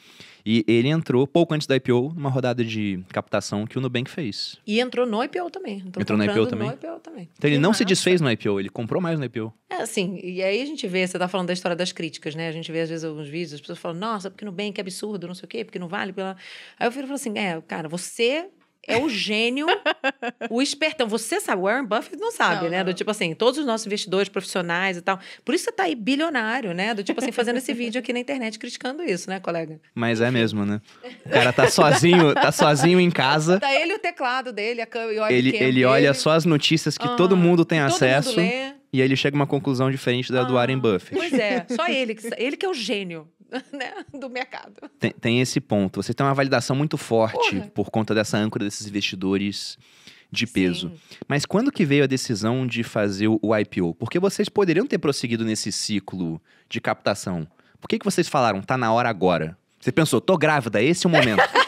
E ele entrou pouco antes da IPO, numa rodada de captação que o Nubank fez. E entrou no IPO também. Entrou no IPO também? No IPO também. Então ele Que não se massa. desfez no IPO, ele comprou mais no IPO. É assim, e aí a gente vê, você tá falando da história das críticas, né? A gente vê às vezes alguns vídeos, as pessoas falam, nossa, porque bem que absurdo, não sei o quê, porque não vale. Pela... Aí eu viro e falo assim, é, cara, você é o gênio, o espertão. Você sabe, o Warren Buffett não sabe, Não, né? não. Do tipo assim, todos os nossos investidores profissionais e tal. Por isso você tá aí bilionário, né? Do tipo assim, fazendo esse vídeo aqui na internet criticando isso, né, colega? Mas é mesmo, né? O cara tá sozinho, tá sozinho em casa. Tá ele o teclado dele, a câmera, e o Ele, ele olha só as notícias que Aham. todo mundo tem Todo acesso. Mundo lê. E aí ele chega a uma conclusão diferente da do Ah, Warren Buffett. Pois é, só ele, que, ele que é o gênio né, do mercado. Tem, tem esse ponto. Você tem uma validação muito forte Porra. por conta dessa âncora desses investidores de peso. Sim. Mas quando que veio a decisão de fazer o o IPO? Porque vocês poderiam ter prosseguido nesse ciclo de captação. Por que, que vocês falaram, tá na hora agora? Você pensou, tô grávida, esse é o momento.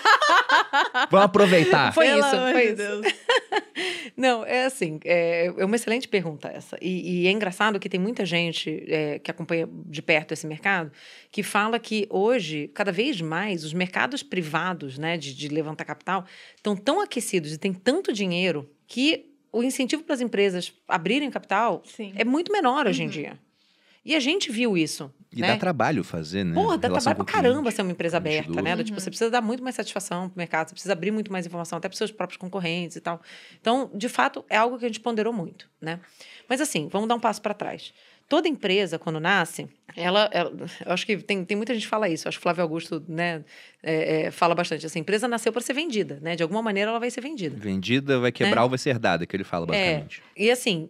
Vamos aproveitar. Foi Pelo isso, foi isso. Deus. Não, é assim, é, é uma excelente pergunta essa. E, e é engraçado que tem muita gente é, que acompanha de perto esse mercado que fala que hoje, cada vez mais, os mercados privados né, de, de levantar capital estão tão aquecidos e tem tanto dinheiro que o incentivo para as empresas abrirem capital Sim. é muito menor hoje em Uhum. dia. E a gente viu isso. E né? dá trabalho fazer, né? Porra, dá trabalho pra caramba ser uma empresa aberta, né? Do tipo, Uhum. você precisa dar muito mais satisfação pro mercado, você precisa abrir muito mais informação, até pros seus próprios concorrentes e tal. Então, de fato, é algo que a gente ponderou muito, né? Mas assim, vamos dar um passo para trás. Toda empresa, quando nasce, ela, ela- eu acho que tem, tem muita gente que fala isso. Eu acho que o Flávio Augusto, né, é, é, fala bastante. Assim, a empresa nasceu para ser vendida, né? De alguma maneira, ela vai ser vendida. Vendida, vai quebrar ou vai ser herdada, que ele fala, basicamente. E assim,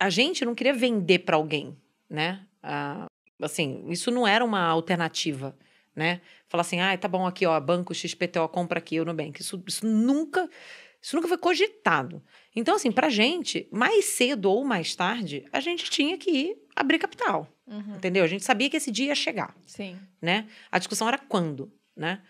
a gente não queria vender para alguém, né? Ah, assim, isso não era uma alternativa, né? Falar assim, ah, tá bom, aqui, ó, banco XPTO, compra aqui, o Nubank. Isso, isso nunca... Isso nunca foi cogitado. Então, assim, pra gente, mais cedo ou mais tarde, a gente tinha que ir abrir capital. Uhum. Entendeu? A gente sabia que esse dia ia chegar Sim. né? A discussão era quando, né?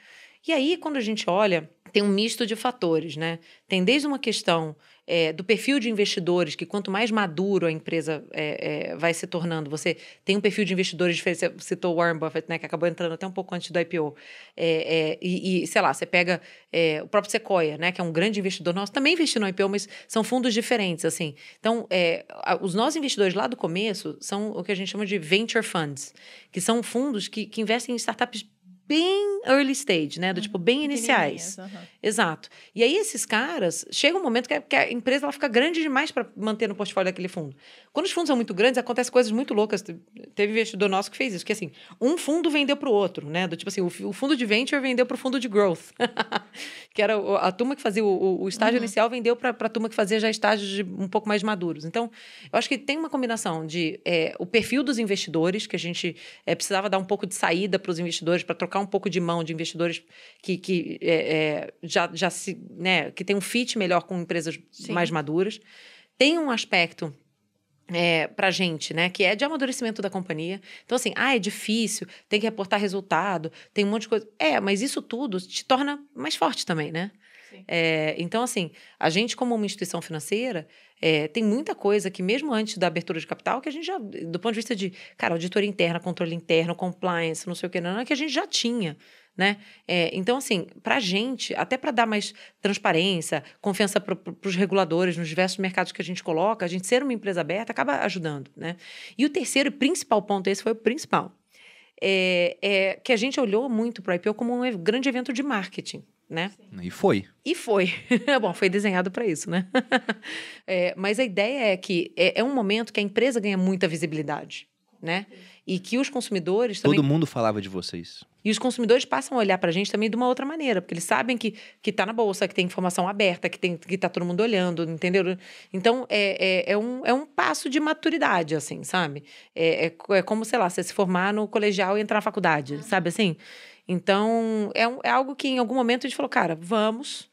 E aí, quando a gente olha, tem um misto de fatores, né? Tem desde uma questão é, do perfil de investidores, que quanto mais maduro a empresa é, é, vai se tornando, você tem um perfil de investidores diferente. Você citou Warren Buffett, né? Que acabou entrando até um pouco antes do IPO. E, e, sei lá, você pega o próprio Sequoia, né? Que é um grande investidor nosso, também investiu no IPO, mas são fundos diferentes, assim. Então, os nossos investidores lá do começo são o que a gente chama de venture funds, que são fundos que, que investem em startups bem early stage, né? Do tipo, bem iniciais. Pequenininhas, aham. Exato. E aí, esses caras, chega um momento que a, que a empresa ela fica grande demais para manter no portfólio daquele fundo. Quando os fundos são muito grandes, acontecem coisas muito loucas. Te- Teve investidor nosso que fez isso, que assim, um fundo vendeu para o outro, né? Do tipo assim, o, o fundo de venture vendeu para o fundo de growth. que era a turma que fazia o, o- o estágio Uhum. inicial, vendeu para a turma que fazia já estágios de um pouco mais maduros. Então, eu acho que tem uma combinação de é, o perfil dos investidores, que a gente é, precisava dar um pouco de saída para os investidores, para trocar um pouco de mão de investidores que, que é, é, já, já se, né, que tem um fit melhor com empresas Sim. mais maduras. Tem um aspecto é, para gente, né? Que é de amadurecimento da companhia. Então, assim, ah, é difícil, tem que reportar resultado, tem um monte de coisa. É, mas isso tudo te torna mais forte também, né? É, então, assim, a gente, como uma instituição financeira, é, tem muita coisa que, mesmo antes da abertura de capital, que a gente já, do ponto de vista de, cara, auditoria interna, controle interno, compliance, não sei o que, não, não, que a gente já tinha, né? É, então, assim, para a gente, até para dar mais transparência, confiança para os reguladores nos diversos mercados que a gente coloca, a gente ser uma empresa aberta acaba ajudando, né? E o terceiro e principal ponto, esse foi o principal, é, é que a gente olhou muito para o IPO como um grande evento de marketing, né? E foi. E foi. Bom, foi desenhado para isso, né? é, mas a ideia é que é, é, um momento que a empresa ganha muita visibilidade, né? E que os consumidores também... Todo mundo falava de vocês. E os consumidores passam a olhar para a gente também de uma outra maneira, porque eles sabem que que está na bolsa, que tem informação aberta, que tem que está todo mundo olhando, entendeu? Então é, é, é, um, é um passo de maturidade, assim, sabe? É, é, é como, sei lá, você se formar no colegial e entrar na faculdade, sabe assim? Então é, um, é algo que em algum momento a gente falou, cara, vamos.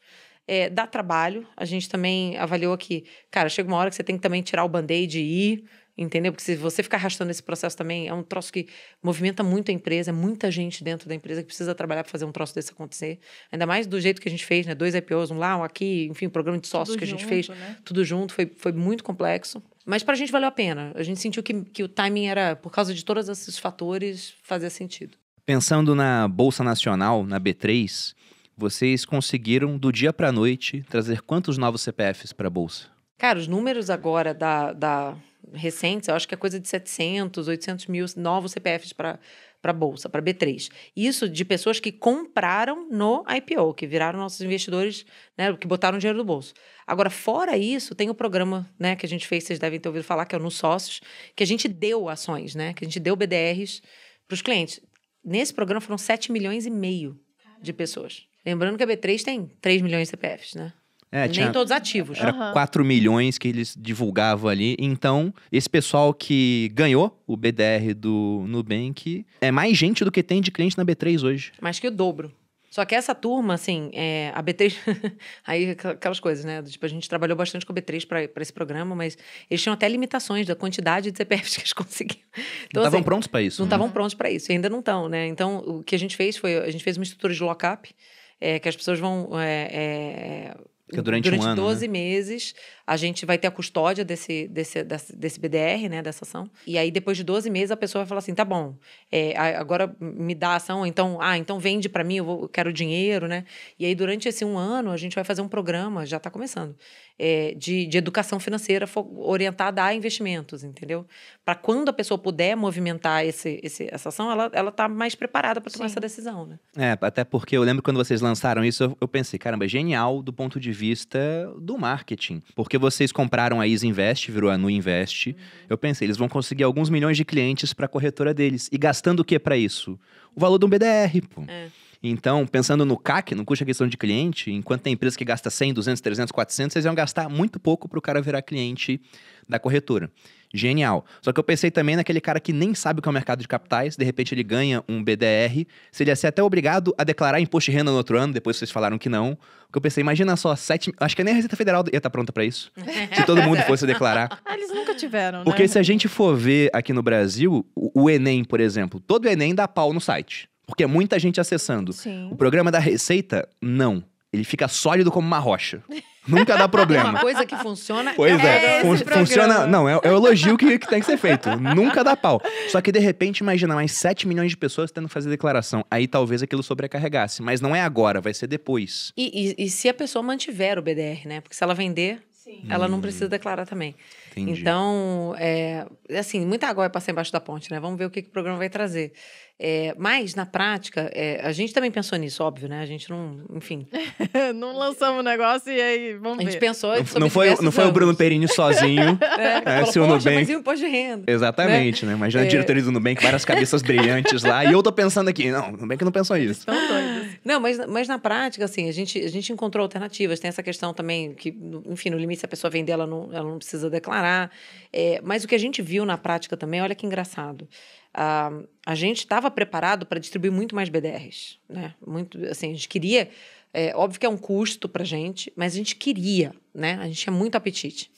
É, dá trabalho. A gente também avaliou que, cara, chega uma hora que você tem que também tirar o band-aid e ir, entendeu? Porque se você ficar arrastando esse processo também, é um troço que movimenta muito a empresa, é muita gente dentro da empresa que precisa trabalhar para fazer um troço desse acontecer. Ainda mais do jeito que a gente fez, né? Dois IPOs, um lá, um aqui, enfim, um programa de sócios tudo que a gente junto, fez, né? tudo junto, foi, foi muito complexo. Mas para a gente valeu a pena. A gente sentiu que, que o timing era, por causa de todos esses fatores, fazia sentido. Pensando na Bolsa Nacional, na B3, vocês conseguiram, do dia para a noite, trazer quantos novos CPFs para a Bolsa? Cara, os números agora da, da recentes, eu acho que é coisa de 700, 800 mil novos CPFs para para bolsa, para B3. Isso de pessoas que compraram no IPO, que viraram nossos investidores, né, que botaram dinheiro no bolso. Agora, fora isso, tem o programa, né, que a gente fez, vocês devem ter ouvido falar, que é o No Sócios, que a gente deu ações, né, que a gente deu BDRs para os clientes. Nesse programa foram 7 milhões e meio de pessoas. Lembrando que a B3 tem 3 milhões de CPFs, né? É, tinha, Nem todos ativos. Era uhum. 4 milhões que eles divulgavam ali. Então, esse pessoal que ganhou o BDR do Nubank é mais gente do que tem de cliente na B3 hoje. Mais que o dobro. Só que essa turma, assim, é, a B3. aí aquelas coisas, né? Tipo, a gente trabalhou bastante com a B3 para esse programa, mas eles tinham até limitações da quantidade de CPFs que eles conseguiam. Então, não estavam assim, prontos para isso. Não estavam né? prontos para isso, e ainda não estão, né? Então, o que a gente fez foi: a gente fez uma estrutura de lock-up, é, que as pessoas vão. É, é, durante, durante um ano, 12 né? meses, a gente vai ter a custódia desse, desse, desse BDR, né, dessa ação. E aí, depois de 12 meses, a pessoa vai falar assim: tá bom, é, agora me dá a ação, então, ah, então vende para mim, eu, vou, eu quero dinheiro, né? E aí, durante esse um ano, a gente vai fazer um programa, já está começando, é, de, de educação financeira orientada a investimentos, entendeu? Para quando a pessoa puder movimentar esse, esse, essa ação, ela, ela tá mais preparada para tomar Sim. essa decisão, né? É, até porque eu lembro quando vocês lançaram isso, eu, eu pensei, caramba, genial do ponto de vista do marketing. Porque vocês compraram a Easy Invest, virou a Nu Invest. Uhum. Eu pensei, eles vão conseguir alguns milhões de clientes para a corretora deles. E gastando o que para isso? O valor de um BDR, pô. É. Então, pensando no CAC, no custo de aquisição de cliente, enquanto tem empresa que gasta 100, 200, 300, 400, vocês iam gastar muito pouco para o cara virar cliente da corretora. Genial. Só que eu pensei também naquele cara que nem sabe o que é o mercado de capitais, de repente ele ganha um BDR, seria ser até obrigado a declarar imposto de renda no outro ano, depois vocês falaram que não. Porque eu pensei, imagina só, sete, acho que nem a Receita Federal ia estar pronta para isso. se todo mundo fosse declarar. Ah, eles nunca tiveram, né? Porque se a gente for ver aqui no Brasil, o, o Enem, por exemplo, todo Enem dá pau no site. Porque é muita gente acessando. Sim. O programa da Receita, não. Ele fica sólido como uma rocha. Nunca dá problema. Uma coisa que funciona. Pois é, é fun funciona. Não, é, é, o elogio que, que tem que ser feito. Nunca dá pau. Só que de repente, imagina mais 7 milhões de pessoas tendo que fazer declaração. Aí talvez aquilo sobrecarregasse. Mas não é agora, vai ser depois. E, e, e se a pessoa mantiver o BDR, né? Porque se ela vender, Sim. ela não precisa declarar também. Entendi. Então, é, assim, muita água vai passar embaixo da ponte, né? Vamos ver o que, que o programa vai trazer. É, mas, na prática, é, a gente também pensou nisso, óbvio, né? A gente não, enfim. não lançamos o negócio e aí, vamos ver. A gente pensou Não, não foi, não foi o Bruno Perini sozinho. é, é, se o Nubank... mas e o imposto de renda? Exatamente, né? né? Imagina a é. diretoria do Nubank, várias cabeças brilhantes lá. E eu tô pensando aqui, não, o Nubank não pensou isso. Estão doidos. Não, mas, mas na prática, assim, a gente, a gente encontrou alternativas. Tem essa questão também que, enfim, no limite, se a pessoa vender, ela não, ela não precisa declarar. É, mas o que a gente viu na prática também, olha que engraçado. Uh, a gente estava preparado para distribuir muito mais BDRs, né? Muito, assim, a gente queria, é, óbvio que é um custo para a gente, mas a gente queria, né? A gente tinha muito apetite.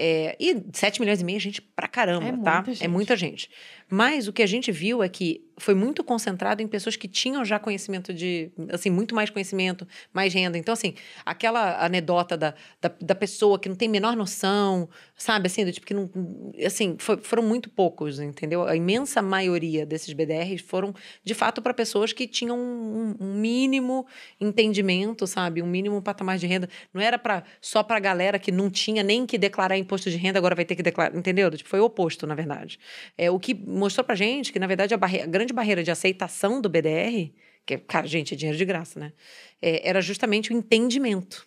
É, e 7 milhões e meio é gente pra caramba, é tá? Muita é muita gente. Mas o que a gente viu é que foi muito concentrado em pessoas que tinham já conhecimento de, assim, muito mais conhecimento, mais renda. Então, assim, aquela anedota da, da, da pessoa que não tem a menor noção, sabe, assim, do tipo que não, assim, foi, foram muito poucos, entendeu? A imensa maioria desses BDRs foram, de fato, para pessoas que tinham um, um, mínimo entendimento, sabe, um mínimo patamar de renda. Não era para só para galera que não tinha nem que declarar imposto de renda, agora vai ter que declarar, entendeu? Tipo, foi o oposto, na verdade. É, o que mostrou pra gente que, na verdade, a, barre a grande barreira de aceitação do BDR, que, cara, gente, é dinheiro de graça, né? É, era justamente o entendimento.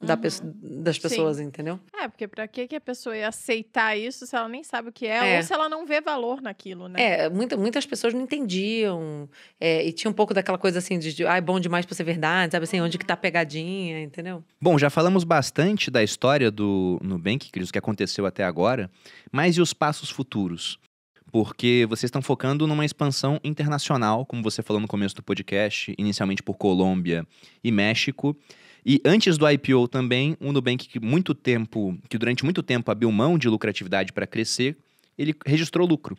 Da uhum. das pessoas, Sim. entendeu? É, porque pra que, a pessoa ia aceitar isso se ela nem sabe o que é, é. ou se ela não vê valor naquilo, né? É, muita, muitas pessoas não entendiam. É, e tinha um pouco daquela coisa assim de, de ah, é bom demais pra ser verdade, sabe assim, onde que tá a pegadinha, entendeu? Bom, já falamos bastante da história do Nubank, que que aconteceu até agora, mas e os passos futuros? Porque vocês estão focando numa expansão internacional, como você falou no começo do podcast, inicialmente por Colômbia e México. E antes do IPO também, o Nubank que muito tempo, que durante muito tempo abriu mão de lucratividade para crescer, ele registrou lucro.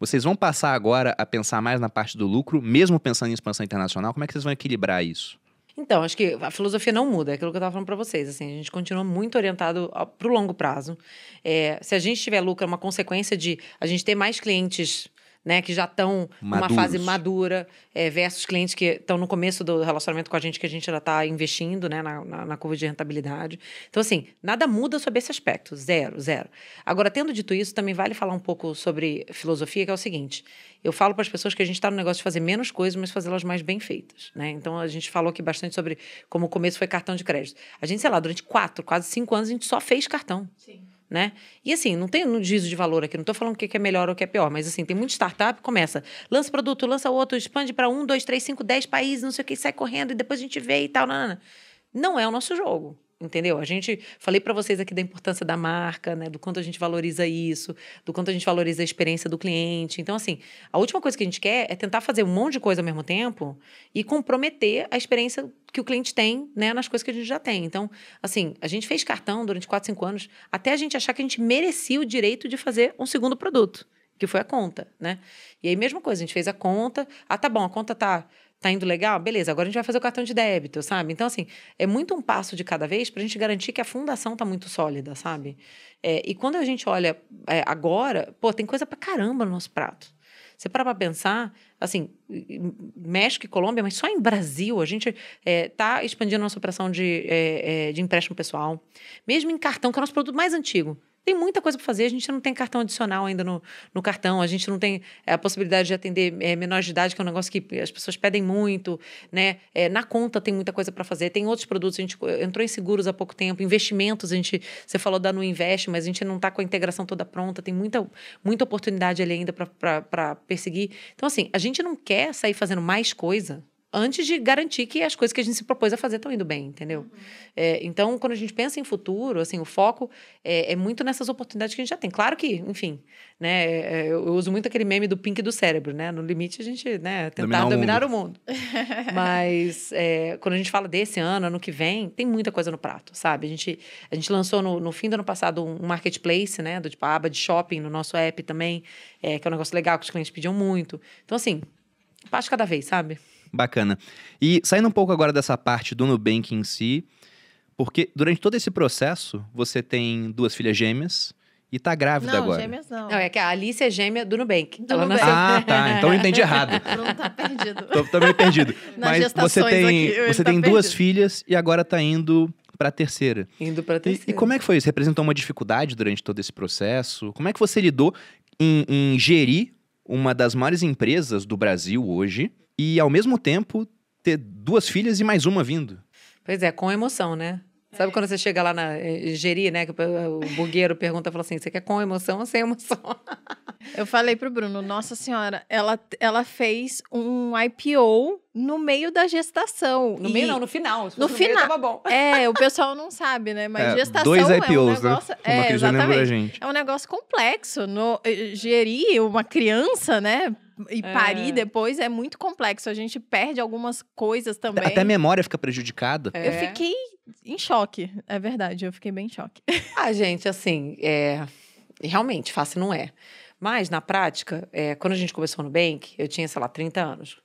Vocês vão passar agora a pensar mais na parte do lucro, mesmo pensando em expansão internacional? Como é que vocês vão equilibrar isso? Então, acho que a filosofia não muda, é aquilo que eu estava falando para vocês. Assim, a gente continua muito orientado para o longo prazo. É, se a gente tiver lucro, é uma consequência de a gente ter mais clientes né, que já estão numa fase madura, é, versus clientes que estão no começo do relacionamento com a gente, que a gente já está investindo né, na, na, na, curva de rentabilidade. Então, assim, nada muda sobre esse aspecto, zero, zero. Agora, tendo dito isso, também vale falar um pouco sobre filosofia, que é o seguinte: eu falo para as pessoas que a gente está no negócio de fazer menos coisas, mas fazê-las mais bem feitas. Né? Então, a gente falou aqui bastante sobre como o começo foi cartão de crédito. A gente, sei lá, durante quatro, quase cinco anos, a gente só fez cartão. Sim né? E assim, não tem um juízo de valor aqui, não estou falando o que é melhor ou o que é pior, mas assim, tem muita startup, começa, lança produto, lança outro, expande para um, dois, três, cinco, dez países, não sei o que, sai correndo e depois a gente vê e tal. Não, não, não é o nosso jogo entendeu? A gente falei para vocês aqui da importância da marca, né, do quanto a gente valoriza isso, do quanto a gente valoriza a experiência do cliente. Então assim, a última coisa que a gente quer é tentar fazer um monte de coisa ao mesmo tempo e comprometer a experiência que o cliente tem, né, nas coisas que a gente já tem. Então, assim, a gente fez cartão durante 4, 5 anos até a gente achar que a gente merecia o direito de fazer um segundo produto, que foi a conta, né? E aí mesma coisa, a gente fez a conta, ah, tá bom, a conta tá tá indo legal? Beleza, agora a gente vai fazer o cartão de débito, sabe? Então, assim, é muito um passo de cada vez para a gente garantir que a fundação tá muito sólida, sabe? É, e quando a gente olha é, agora, pô, tem coisa para caramba no nosso prato. Você para para pensar, assim, México e Colômbia, mas só em Brasil a gente está é, expandindo a nossa operação de, é, é, de empréstimo pessoal. Mesmo em cartão, que é o nosso produto mais antigo tem muita coisa para fazer. A gente não tem cartão adicional ainda no, no cartão, a gente não tem é, a possibilidade de atender é, menores de idade, que é um negócio que as pessoas pedem muito, né? É, na conta tem muita coisa para fazer. Tem outros produtos, a gente entrou em seguros há pouco tempo, investimentos, a gente, você falou da No Invest, mas a gente não está com a integração toda pronta, tem muita, muita oportunidade ali ainda para perseguir. Então, assim, a gente não quer sair fazendo mais coisa antes de garantir que as coisas que a gente se propôs a fazer estão indo bem, entendeu? Uhum. É, então, quando a gente pensa em futuro, assim, o foco é, é, muito nessas oportunidades que a gente já tem. Claro que, enfim, né, é, eu, eu uso muito aquele meme do pink do cérebro, né? No limite, a gente, né, tentar dominar, dominar o mundo. O mundo. Mas, é, quando a gente fala desse ano, ano que vem, tem muita coisa no prato, sabe? A gente, a gente lançou no, no fim do ano passado um marketplace, né, do tipo a aba de shopping no nosso app também, é, que é um negócio legal que os clientes pediam muito. Então, assim, passo cada vez, sabe? Bacana. E saindo um pouco agora dessa parte do Nubank em si, porque durante todo esse processo, você tem duas filhas gêmeas e tá grávida não, agora. Não, gêmeas não. Não, é que a Alice é gêmea do Nubank. Do Ela Nubank. Nasceu... Ah, tá. Então eu entendi errado. Não tá perdido. tô, tô meio perdido. Nas Mas você tem, aqui, você tá tem perdido. duas filhas e agora tá indo para a terceira. Indo para a terceira. E, e, como é que foi isso? Representou uma dificuldade durante todo esse processo? Como é que você lidou em, em gerir uma das maiores empresas do Brasil hoje e, ao mesmo tempo, ter duas filhas e mais uma vindo. Pois é, com emoção, né? Sabe é. quando você chega lá na eh, gerir, né? Que o bugueiro pergunta, fala assim, você quer com emoção ou sem emoção? Eu falei pro Bruno, nossa senhora, ela, ela fez um IPO no meio da gestação. No e... meio não, no final. no, no final. tava bom. É, o pessoal não sabe, né? Mas é, gestação dois IPOs, é um né? negócio... Né? É, exatamente. É um negócio complexo. No, eh, gerir uma criança, né? E é. parir depois é muito complexo. A gente perde algumas coisas também. Até a memória fica prejudicada. É. Eu fiquei em choque, é verdade. Eu fiquei bem em choque. Ah, gente, assim, é... realmente, fácil não é. Mas, na prática, é, quando a gente começou no Bank, eu tinha, sei lá, 30 anos.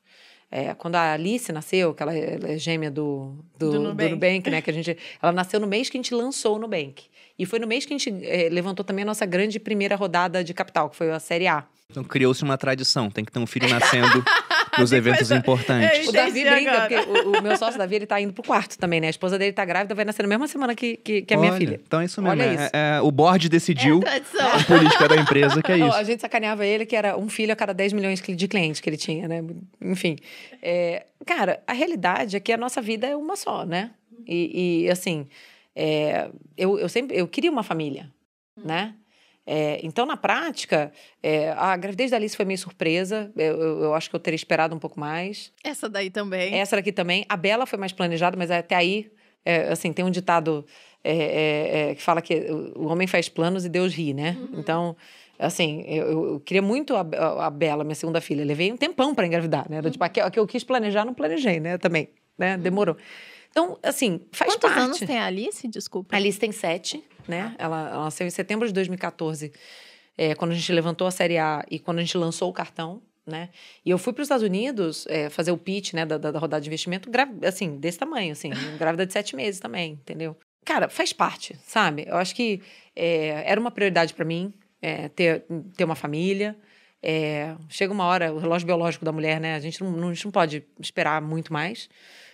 É, quando a Alice nasceu, que ela é, ela é gêmea do, do, Do do, Nubank. Nubank, né? Que a gente, ela nasceu no mês que a gente lançou o Nubank. E foi no mês que a gente é, levantou também a nossa grande primeira rodada de capital, que foi a Série A. Então criou-se uma tradição, tem que ter um filho nascendo nos eventos coisa- importantes. O Davi brinca, agora. porque o, o meu sócio Davi, ele tá indo pro quarto também, né? A esposa dele tá grávida, vai nascer na mesma semana que, que, que a minha Olha, filha. Então é isso mesmo. Olha é- isso. é- o board decidiu Tradição. a política da empresa, que é Não, isso. a gente sacaneava ele que era um filho a cada 10 milhões de clientes que ele tinha, né? Enfim. É, cara, a realidade é que a nossa vida é uma só, né? E, e, assim, é, eu, eu sempre eu queria uma família, né? É, então, na prática, é, a gravidez da Alice foi meio surpresa. Eu, eu, eu acho que eu teria esperado um pouco mais. Essa daí também. Essa daqui também. A Bela foi mais planejada, mas até aí, é, assim, tem um ditado é, é, é, que fala que o homem faz planos e Deus ri, né? Então, assim, eu, eu- eu queria muito a, a- a Bela, minha segunda filha. Levei um tempão para engravidar, né? Era, tipo, a que, a que eu quis planejar, não planejei, né? Também, né? Demorou. Então, assim, faz Quantos parte. anos tem a Alice? Desculpa. A Alice tem sete, né? Ela, ela nasceu em setembro de 2014, é, quando a gente levantou a Série A e quando a gente lançou o cartão, né? E eu fui para os Estados Unidos é, fazer o pitch, né, da, da, da rodada de investimento, assim, desse tamanho, assim, grávida de sete meses também, entendeu? Cara, faz parte, sabe? Eu acho que é, era uma prioridade para mim é, ter, ter uma família. É, chega uma hora, o relógio biológico da mulher, né? A gente não, não- a gente não pode esperar muito mais.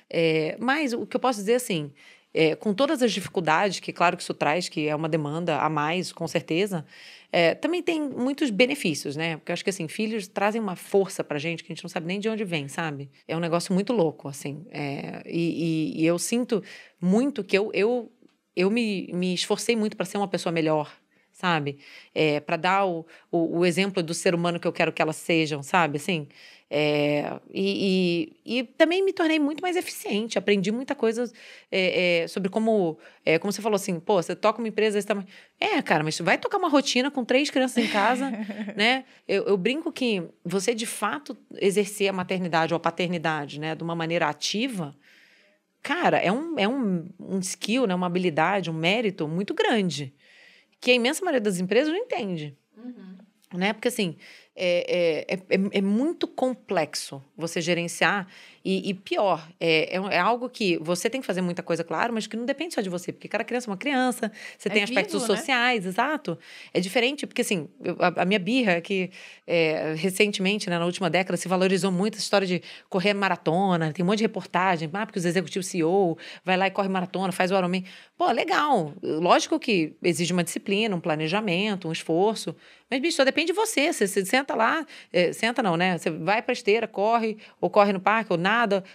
É, mas o que eu posso dizer, assim, é, com todas as dificuldades que, claro, que isso traz, que é uma demanda a mais, com certeza, é, também tem muitos benefícios, né? Porque eu acho que, assim, filhos trazem uma força pra gente que a gente não sabe nem de onde vem, sabe? É um negócio muito louco, assim. É, e, e- e eu sinto muito que eu, eu, eu me, me esforcei muito para ser uma pessoa melhor, sabe? É, para dar o, o, o exemplo do ser humano que eu quero que elas sejam, sabe? Assim, é, e, e, e também me tornei muito mais eficiente, aprendi muita coisa é, é, sobre como, é, como você falou assim, pô, você toca uma empresa, você tá... é, cara, mas vai tocar uma rotina com três crianças em casa, né? Eu, eu brinco que você de fato exercer a maternidade ou a paternidade, né, de uma maneira ativa, cara, é um, é um, um skill, né, uma habilidade, um mérito muito grande, que a imensa maioria das empresas não entende né? Porque assim é, é, é, é muito complexo você gerenciar e, e pior é, é, é algo que você tem que fazer muita coisa, claro, mas que não depende só de você, porque cada criança é uma criança, você É tem aspectos vivo, né? sociais, exato. É diferente, porque assim a, a minha birra é que é, recentemente, né, na última década, se valorizou muito essa história de correr maratona, tem um monte de reportagem, ah, porque os executivos CEO vai lá e corre maratona, faz o Ironman. Pô, legal. Lógico que exige uma disciplina, um planejamento, um esforço. Mas, bicho, só depende de você. Você, você senta lá, eh, senta não, né? Você vai pra esteira, corre, ou corre no parque, ou nada,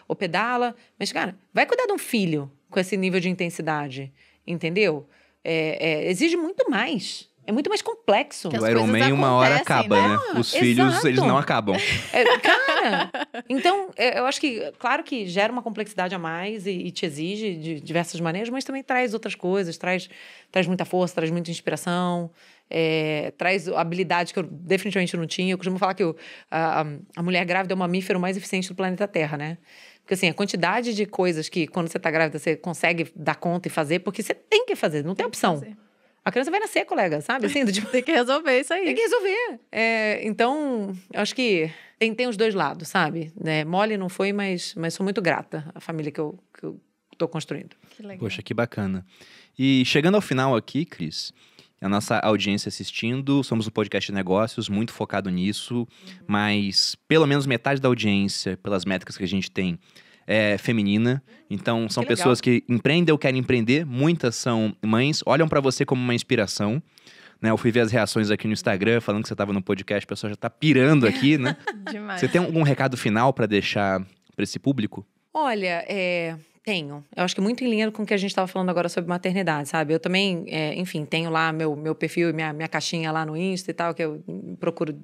ou pedala. Mas, cara, vai cuidar de um filho com esse nível de intensidade, entendeu? É, é, exige muito mais. É muito mais complexo. Que O Iron Man uma hora acaba, né? né? Os Ah, filhos, exato. eles não acabam. É, cara, então, é, eu acho que, claro que gera uma complexidade a mais e, e te exige de diversas maneiras, mas também traz outras coisas, traz, traz muita força, traz muita inspiração, é, traz habilidades que eu definitivamente não tinha. Eu costumo falar que o- a, a- mulher grávida é o mamífero mais eficiente do planeta Terra, né? Porque, assim, a quantidade de coisas que, quando você tá grávida, você consegue dar conta e fazer, porque você tem que fazer, não tem, opção. fazer. A criança vai nascer, colega, sabe? Assim, do tipo, Tem que resolver isso aí. tem que resolver. É, então, eu acho que tem, tem os dois lados, sabe? Né? Mole não foi, mas, mas sou muito grata à família que eu, que eu tô construindo. Que legal. Poxa, que bacana. E chegando ao final aqui, Cris, a nossa audiência assistindo, somos um podcast de negócios, muito focado nisso, mas pelo menos metade da audiência, pelas métricas que a gente tem, é feminina. Então, são Que legal. pessoas que empreendem ou querem empreender, muitas são mães, olham pra você como uma inspiração. Né, eu fui ver as reações aqui no Instagram, falando que você estava no podcast, o pessoal já tá pirando aqui, né? Demais. Você tem algum recado final pra deixar pra esse público? Olha, é, tenho. Eu acho que muito em linha com o que a gente estava falando agora sobre maternidade, sabe? Eu também, é, enfim, tenho lá meu, meu perfil e minha, minha caixinha lá no Insta e tal, que eu hum, procuro,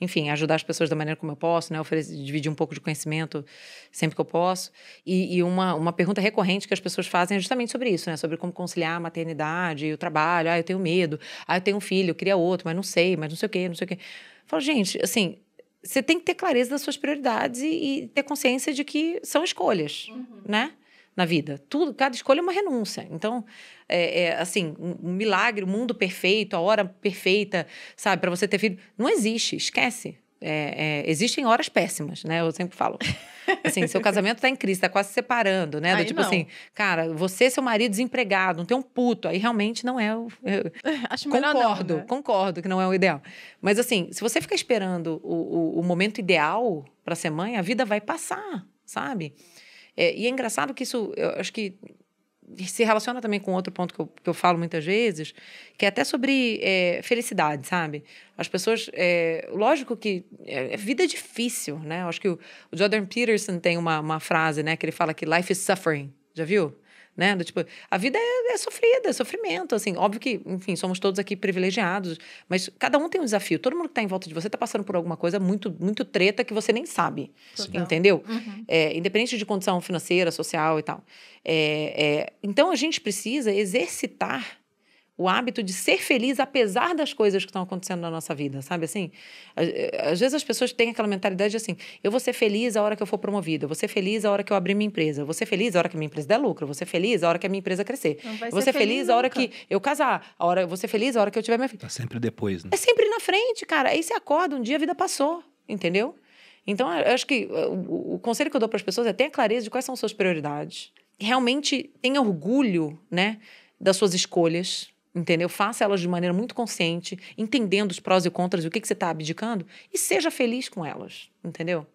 enfim, ajudar as pessoas da maneira como eu posso, né? Oferecer, dividir um pouco de conhecimento sempre que eu posso. E, e uma, uma pergunta recorrente que as pessoas fazem é justamente sobre isso, né? Sobre como conciliar a maternidade e o trabalho. Ah, eu tenho medo. Ah, eu tenho um filho, eu queria outro, mas não sei, mas não sei o quê, não sei o quê. Eu falo, gente, assim, você tem que ter clareza das suas prioridades e, e ter consciência de que são escolhas, né? Na vida. Tudo, cada escolha é uma renúncia. Então, é, é, assim, um, um milagre, o um mundo perfeito, a hora perfeita, sabe, para você ter filho, não existe. Esquece. É, é, existem horas péssimas, né? Eu sempre falo. Assim, seu casamento tá em crise, tá quase se separando, né? Do tipo não. assim, cara, você, seu marido desempregado, não tem um puto, aí realmente não é o. eu- Acho melhor concordo, não, né? concordo que não é o ideal. Mas assim, se você ficar esperando o, o, o momento ideal para ser mãe, a vida vai passar, sabe? É, e é engraçado que isso, eu acho que se relaciona também com outro ponto que eu, que eu falo muitas vezes, que é até sobre é, felicidade, sabe? As pessoas, é, lógico que é, vida é difícil, né? Eu acho que o, o Jordan Peterson tem uma, uma frase, né, que ele fala que life is suffering, já viu? Né? Do tipo, a vida é, é sofrida, é sofrimento, assim, óbvio que, enfim, somos todos aqui privilegiados, mas cada um tem um desafio. Todo mundo que está em volta de você está passando por alguma coisa muito, muito treta que você nem sabe, Total. entendeu? Uhum. É, independente de condição financeira, social e tal. É, é, então a gente precisa exercitar o hábito de ser feliz apesar das coisas que estão acontecendo na nossa vida, sabe assim? Às às vezes as pessoas têm aquela mentalidade de assim, eu vou ser feliz a hora que eu for promovida, eu vou ser feliz a hora que eu abrir minha empresa, eu vou ser feliz a hora que a minha empresa der lucro, eu vou ser feliz a hora que a minha empresa crescer, eu vou ser ser feliz a hora nunca. que eu casar, a hora, eu vou ser feliz a hora que eu tiver minha filha. Tá sempre depois, né? É sempre na frente, cara. Aí você acorda, um dia a vida passou, entendeu? Então, eu acho que uh, o, o conselho que eu dou para as pessoas é tenha clareza de quais são suas prioridades. Realmente tenha orgulho, né, das suas escolhas, entendeu? Faça elas de maneira muito consciente, entendendo os prós e contras e o que, que você está abdicando, e seja feliz com elas, entendeu?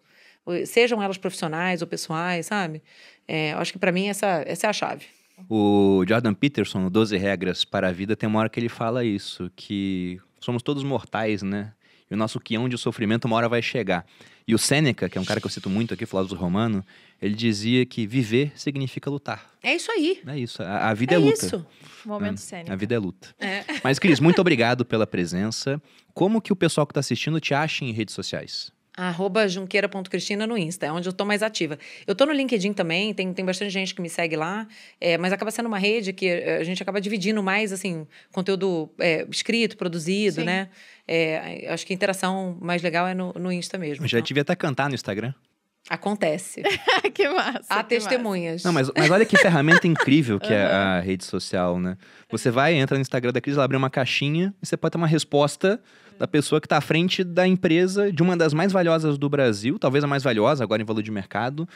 Sejam elas profissionais ou pessoais, sabe? É, acho que para mim essa, essa é a chave. O Jordan Peterson, no 12 Regras para a Vida, tem uma hora que ele fala isso, que somos todos mortais, né? E o nosso quião de sofrimento uma hora vai chegar. E o Sêneca, que é um cara que eu cito muito aqui, filósofo romano, ele dizia que viver significa lutar. É isso aí. É isso, a, a vida é, É, luta. isso. Momento A cênico. vida é luta. É. Mas, Cris, muito obrigado pela presença. Como que o pessoal que está assistindo te acha em redes sociais? Arroba junqueira.cristina no Insta, é onde eu tô mais ativa. Eu tô no LinkedIn também, tem, tem bastante gente que me segue lá, é, mas acaba sendo uma rede que eh, a gente acaba dividindo mais, assim, conteúdo é, escrito, produzido, Sim. né? É, acho que a interação mais legal é no, no Insta mesmo. Eu já Então, devia até cantar no Instagram. Acontece. que massa. Há que massa. testemunhas. Não, mas, mas olha que ferramenta incrível que é a rede social, né? Você vai, entra no Instagram da Cris, ela abre uma caixinha e você pode ter uma resposta da pessoa que está à frente da empresa, de uma das mais valiosas do Brasil, talvez a mais valiosa agora em valor de mercado,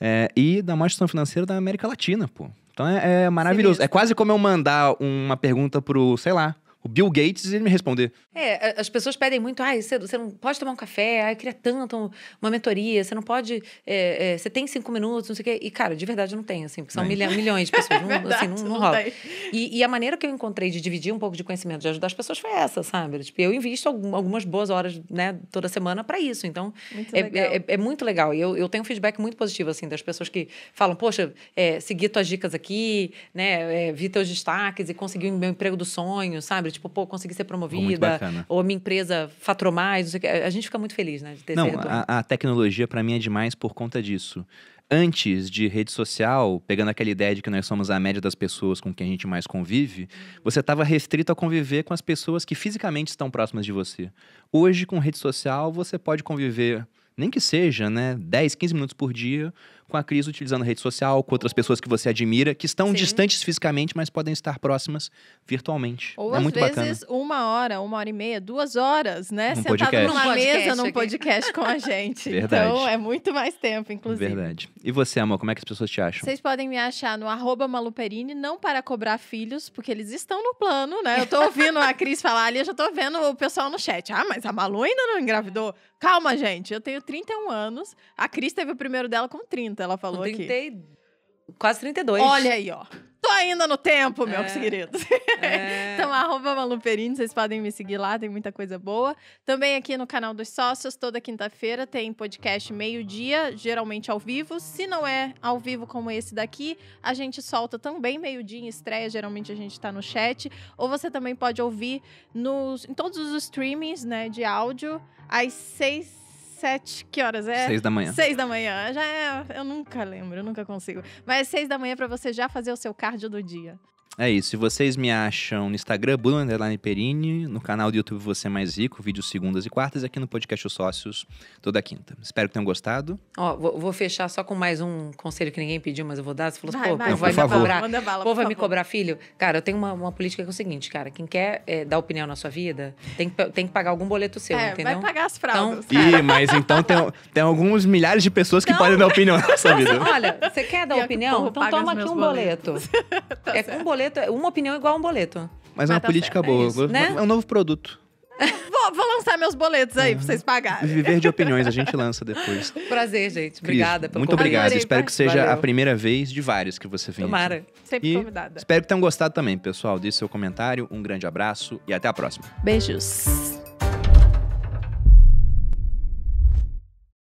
é, e da maior instituição financeira da América Latina, pô. Então é, é maravilhoso. Sinistro. É quase como eu mandar uma pergunta pro, sei lá, o Bill Gates e ele me responder. É, as pessoas pedem muito, ai, você, você não pode tomar um café, ai, eu queria tanto uma mentoria, você não pode, é, é, você tem cinco minutos, não sei o quê. E, cara, de verdade eu não tenho, assim, porque são Tem. milha- milhões de pessoas, não, Verdade, assim, não, não rola. tem. E, e a maneira que eu encontrei de dividir um pouco de conhecimento, de ajudar as pessoas foi essa, sabe? Tipo, eu invisto algum- algumas boas horas, né, toda semana para isso. Então, Muito é, legal. é- é muito legal. E eu, eu tenho um feedback muito positivo, assim, das pessoas que falam, poxa, é, segui tuas dicas aqui, né, é, vi teus destaques e consegui o meu emprego do sonho, sabe? Tipo, pô, consegui ser promovida, ou a minha empresa faturou mais, não sei o quê. A gente fica muito feliz, né, de ter Não, a, a tecnologia para mim é demais por conta disso. Antes de rede social, pegando aquela ideia de que nós somos a média das pessoas com quem a gente mais convive, você estava restrito a conviver com as pessoas que fisicamente estão próximas de você. Hoje, com rede social, você pode conviver, nem que seja, né, 10, 15 minutos por dia, com a Cris utilizando rede social, com outras pessoas que você admira, que estão Sim. distantes fisicamente, mas podem estar próximas virtualmente. Ou é às muito vezes bacana. uma hora, uma hora e meia, duas horas, né? Num Sentado podcast. numa Num mesa podcast num podcast com a gente. Verdade. Então é muito mais tempo, inclusive. Verdade. E você, amor, como é que as pessoas te acham? Vocês podem me achar no arroba Maluperini, não para cobrar filhos, porque eles estão no plano, né? Eu tô ouvindo a Cris falar ali, eu já tô vendo o pessoal no chat. Ah, mas a Malu ainda não engravidou. Calma, gente. Eu tenho 31 anos. A Cris teve o primeiro dela com 30, ela falou Com aqui. 30 e- quase 32. Olha aí, ó. Tô ainda no tempo, meus É. queridos. É. Então, arroba Maluperini, vocês podem me seguir lá, tem muita coisa boa. Também aqui no canal dos sócios, toda quinta-feira tem podcast meio-dia, geralmente ao vivo. Se não é ao vivo como esse daqui, a gente solta também meio-dia em estreia, geralmente a gente tá no chat. Ou você também pode ouvir nos, em todos os streamings né, de áudio, às seis, sete, que horas é? Seis da manhã. Seis da manhã. Já é. Eu nunca lembro, eu nunca consigo. Mas seis da manhã pra você já fazer o seu cardio do dia. É isso. E vocês me acham no Instagram, Bruno Underline Perini, no canal do YouTube Você é Mais Rico, vídeos segundas e quartas, e aqui no podcast Os Sócios, toda quinta. Espero que tenham gostado. Ó, vou, vou fechar só com mais um conselho que ninguém pediu, mas eu vou dar. Você falou assim, Vai, pô, vai, pô, Não, vai me cobrar. Manda bala, por vai me cobrar filho? Cara, eu tenho uma, uma política que é o seguinte, cara. Quem quer é, dar opinião na sua vida, tem que, tem que pagar algum boleto seu, É, entendeu? vai pagar as fraldas. Ih, mas então tem, tem alguns milhares de pessoas que Não. podem dar opinião nessa vida. Olha, você quer dar o opinião? Então toma aqui um boleto. Tá é certo. um boleto, uma opinião igual a um boleto. Mas é uma Mas tá política certo, é boa. isso, né? É um novo produto. Vou, vou lançar meus boletos aí pra vocês pagarem. Viver de opiniões, a gente lança depois. Prazer, gente. Cris, Obrigada pelo Muito obrigado. Adorei, Espero que seja Valeu. a primeira vez de várias que você vem aqui. Tomara. Sempre E convidada. espero que tenham gostado também, pessoal. Deixe seu comentário, um grande abraço e até a próxima. Beijos.